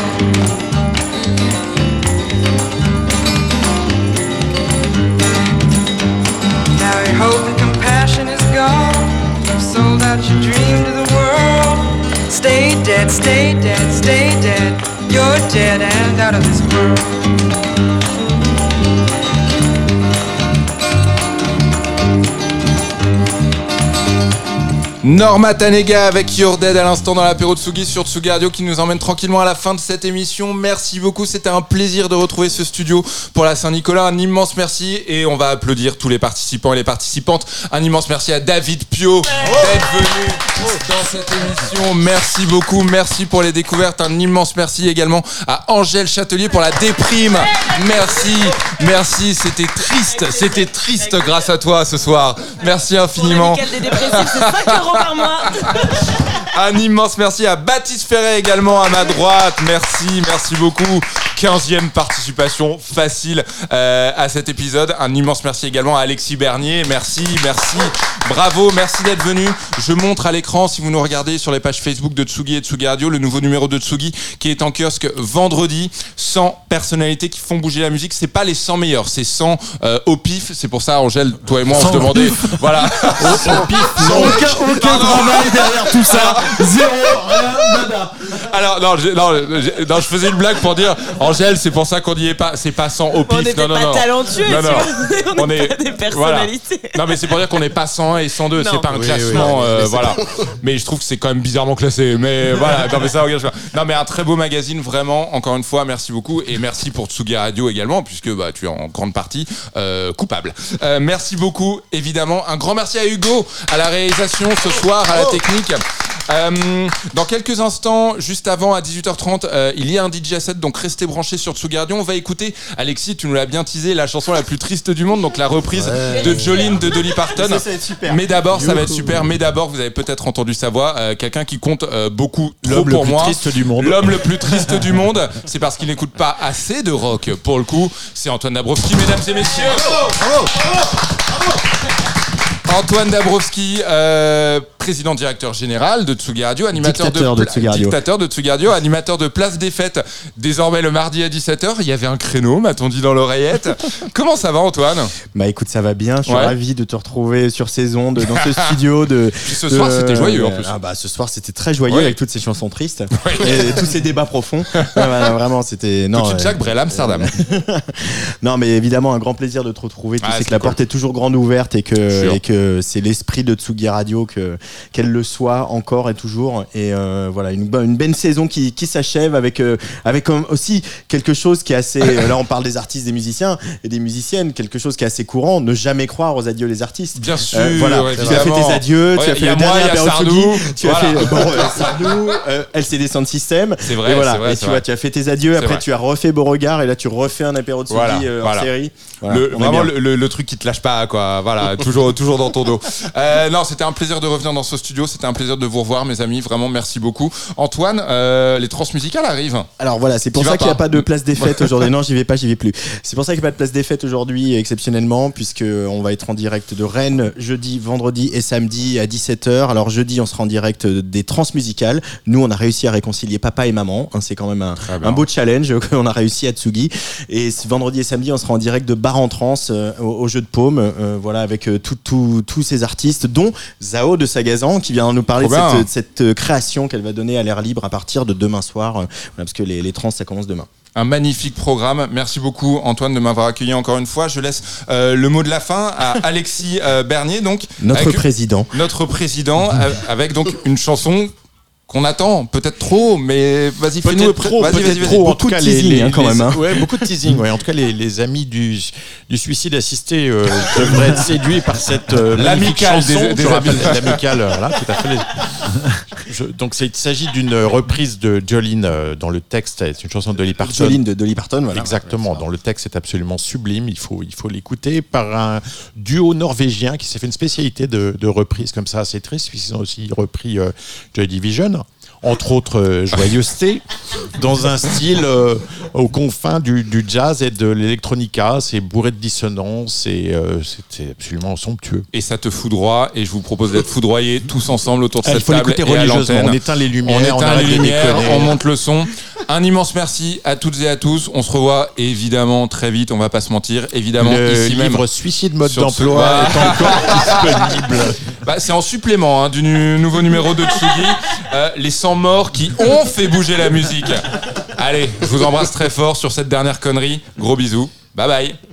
Now your hope and compassion is gone. You've sold out your dream to the world. Stay dead, stay dead, stay dead. You're dead and out of this world. Norma Tanega avec Your Dead à l'instant dans l'apéro de Tsugi sur Tsugi Radio qui nous emmène tranquillement à la fin de cette émission. Merci beaucoup, c'était un plaisir de retrouver ce studio pour la Saint-Nicolas. Un immense merci et on va applaudir tous les participants et les participantes. Un immense merci à David Pio d'être venu dans cette émission. Merci beaucoup, merci pour les découvertes. Un immense merci également à Angèle Châtelier pour la déprime. Merci, merci, c'était triste, c'était triste grâce à toi ce soir. Merci infiniment. Le week-end des dépressifs, c'est 5 euros par mois. Un immense merci à Baptiste Ferret également à ma droite. Merci, merci beaucoup. 15e participation facile euh, à cet épisode. Un immense merci également à Alexis Bernier. Merci, merci. Bravo, merci d'être venu. Je montre à l'écran, si vous nous regardez sur les pages Facebook de Tsugi et Tsugi Radio, le nouveau numéro de Tsugi qui est en kiosque vendredi. 100 personnalités qui font bouger la musique. C'est pas les 100 meilleurs, c'est 100 euh, au pif. C'est pour ça, Angèle, toi et moi, on se 100 au demandait. pif. Voilà. Au pif, Non. aucun- travail derrière tout ça. Zéro, rien, nada. Alors non, je, non, je, non, je faisais une blague pour dire Angèle, c'est pour ça qu'on n'y est pas, c'est pas 100 au pif. On n'était non, non, pas non. talentueux, Non, non. On pas des personnalités. voilà. Non, mais c'est pour dire qu'on n'est pas 101 et 102. Non. C'est pas un Oui, classement, oui. euh, voilà. Mais je trouve que c'est quand même bizarrement classé. Mais voilà. Non, mais ça engage pas. Non, mais un très beau magazine, vraiment. Encore une fois, merci beaucoup et merci pour Tsugi Radio également, puisque bah tu es en grande partie euh, coupable. Euh, merci beaucoup, évidemment. Un grand merci à Hugo à la réalisation ce soir, à la technique. Euh, dans quelques instants, juste avant à 18h30, euh, il y a un DJ set, donc restez branchés sur Tsugi Radio. On va écouter, Alexis, tu nous l'as bien teasé, la chanson la plus triste du monde, donc la reprise Ouais. de Jolene de Dolly Parton. Ça, ça va être super. Mais d'abord, ça va être super. Mais d'abord, vous avez peut-être entendu sa voix, euh, quelqu'un qui compte euh, beaucoup trop L'homme le pour plus moi. triste du monde. L'homme le plus triste du monde. C'est parce qu'il n'écoute pas assez de rock. Pour le coup, c'est Antoine Dabrowski, mesdames et messieurs. Antoine Dabrowski, euh, président directeur général de Tsugi Radio, animateur Dictateur de Tsugi Radio. dictateur de Tsugi Radio, animateur de Place des Fêtes, désormais le mardi à 17h. Il y avait un créneau, m'a-t-on dit dans l'oreillette. Comment ça va, Antoine? Bah écoute, ça va bien. Je suis Ouais. ravi de te retrouver sur ces ondes, dans ce studio. De, Puis ce de- soir, c'était joyeux, en plus. Ah bah ce soir, c'était très joyeux Ouais. avec toutes ces chansons tristes et tous ces débats profonds. Vraiment, c'était non. De euh, Jacques Brel, Amsterdam. non, mais évidemment, un grand plaisir de te retrouver. Tu Ah, sais que la porte est toujours grande ouverte et que, Sûr. et que c'est l'esprit de Tsugi Radio que qu'elle le soit encore et toujours. Et euh, voilà, une, une belle saison qui, qui s'achève avec euh, avec aussi quelque chose qui est assez. euh, là, on parle des artistes, des musiciens et des musiciennes. Quelque chose qui est assez courant. Ne jamais croire aux adieux les artistes. Bien sûr, voilà. Tu as fait tes adieux. Ouais, tu as fait le dernier Tsugi, Tu as fait bon, euh, Sardou, euh, LCD Sound System. C'est vrai, Et voilà. vrai, Et tu vrai. vois, tu as fait tes adieux. Après, vrai. tu as refait Beauregard et là, tu refais un apéro Tsugi Voilà, euh, en série. Le- vraiment bien. le, le- le truc qui te lâche pas quoi voilà toujours toujours dans ton dos Euh, non c'était un plaisir de revenir dans ce studio c'était un plaisir de vous revoir mes amis vraiment merci beaucoup Antoine euh, les transmusicales arrivent Alors voilà, c'est pour ça qu'il n'y a pas de place des fêtes aujourd'hui. Non, j'y vais pas, j'y vais plus. C'est pour ça qu'il n'y a pas de place des fêtes aujourd'hui exceptionnellement, puisque on va être en direct de Rennes jeudi, vendredi et samedi à 17h. Alors jeudi, on sera en direct des transmusicales. Nous, on a réussi à réconcilier papa et maman. hein, c'est quand même un, beau challenge qu'on a réussi à Tsugi. Et vendredi et samedi, on sera en direct de Bar en Trans euh, au, au jeu de paume. euh, voilà, avec euh, tout- tout- tous ces artistes, dont Zao de Sagazan, qui vient nous parler de cette, euh, création qu'elle va donner à l'air libre à partir de demain soir. euh, voilà, parce que les, les trans, ça commence demain. un magnifique programme merci beaucoup Antoine de m'avoir accueilli encore une fois je laisse euh, le mot de la fin à Alexis euh, Bernier donc Notre président. notre président avec donc une chanson qu'on attend peut-être trop mais vas-y fais-nous trop, vas-y, vas-y. En Beaucoup tout de cas, teasing, les- hein, quand les- même, hein. ouais, beaucoup de teasing. Ouais. En tout cas, les, les amis du, du suicide assisté euh, devraient être séduits par cette euh, L'amicale chanson. des- des. L'amicale, voilà, tout à fait. Je- donc, il s'agit d'une reprise de Jolene euh, dans le texte. C'est une chanson de Dolly Parton. Jolene de Dolly Parton, voilà. Exactement. Dans le texte, c'est absolument sublime. Il faut, il faut l'écouter par un duo norvégien qui s'est fait une spécialité de, de reprise comme ça. C'est triste puisqu'ils ont aussi repris euh, Joy Division. Entre autres, euh, joyeuseté, dans un style euh, aux confins du, du jazz et de l'électronica. C'est bourré de dissonance et euh, c'est- absolument somptueux. et ça te foudroie et je vous propose d'être foudroyés tous ensemble autour de il cette faut table l'écouter et à religieusement. On éteint les lumières, on on les lumières, on monte le son. Un immense merci à toutes et à tous. On se revoit évidemment très vite. On va pas se mentir. Évidemment Le ici même. livre Suicide mode ce- d'emploi est encore disponible. Bah, c'est en supplément hein, du nouveau numéro de Tsugi. Euh, les 100 morts qui ont fait bouger la musique. Allez, je vous embrasse très fort sur cette dernière connerie. Gros bisous. Bye bye.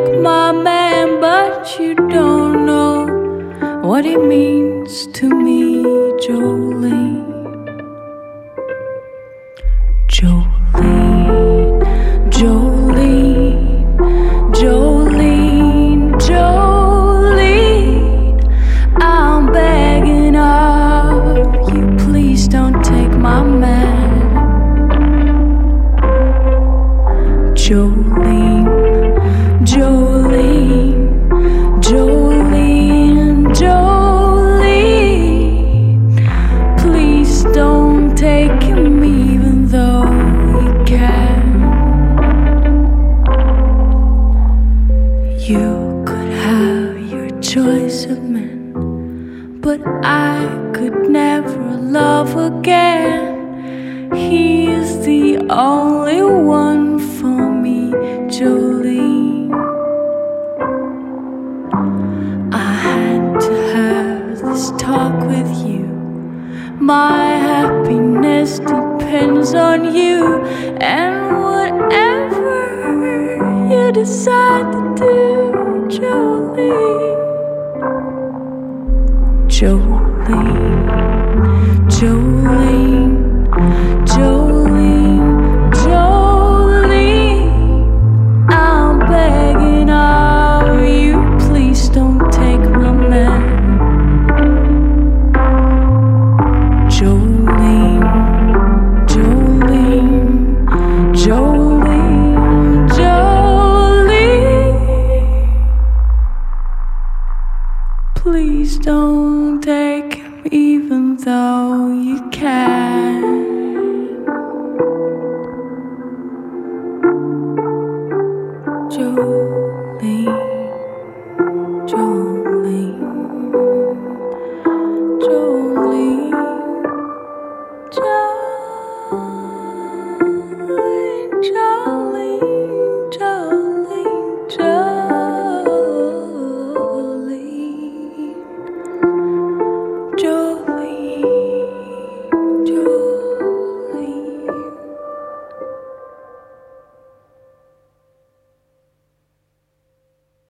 like my man, but you don't know what it means to me, Joe.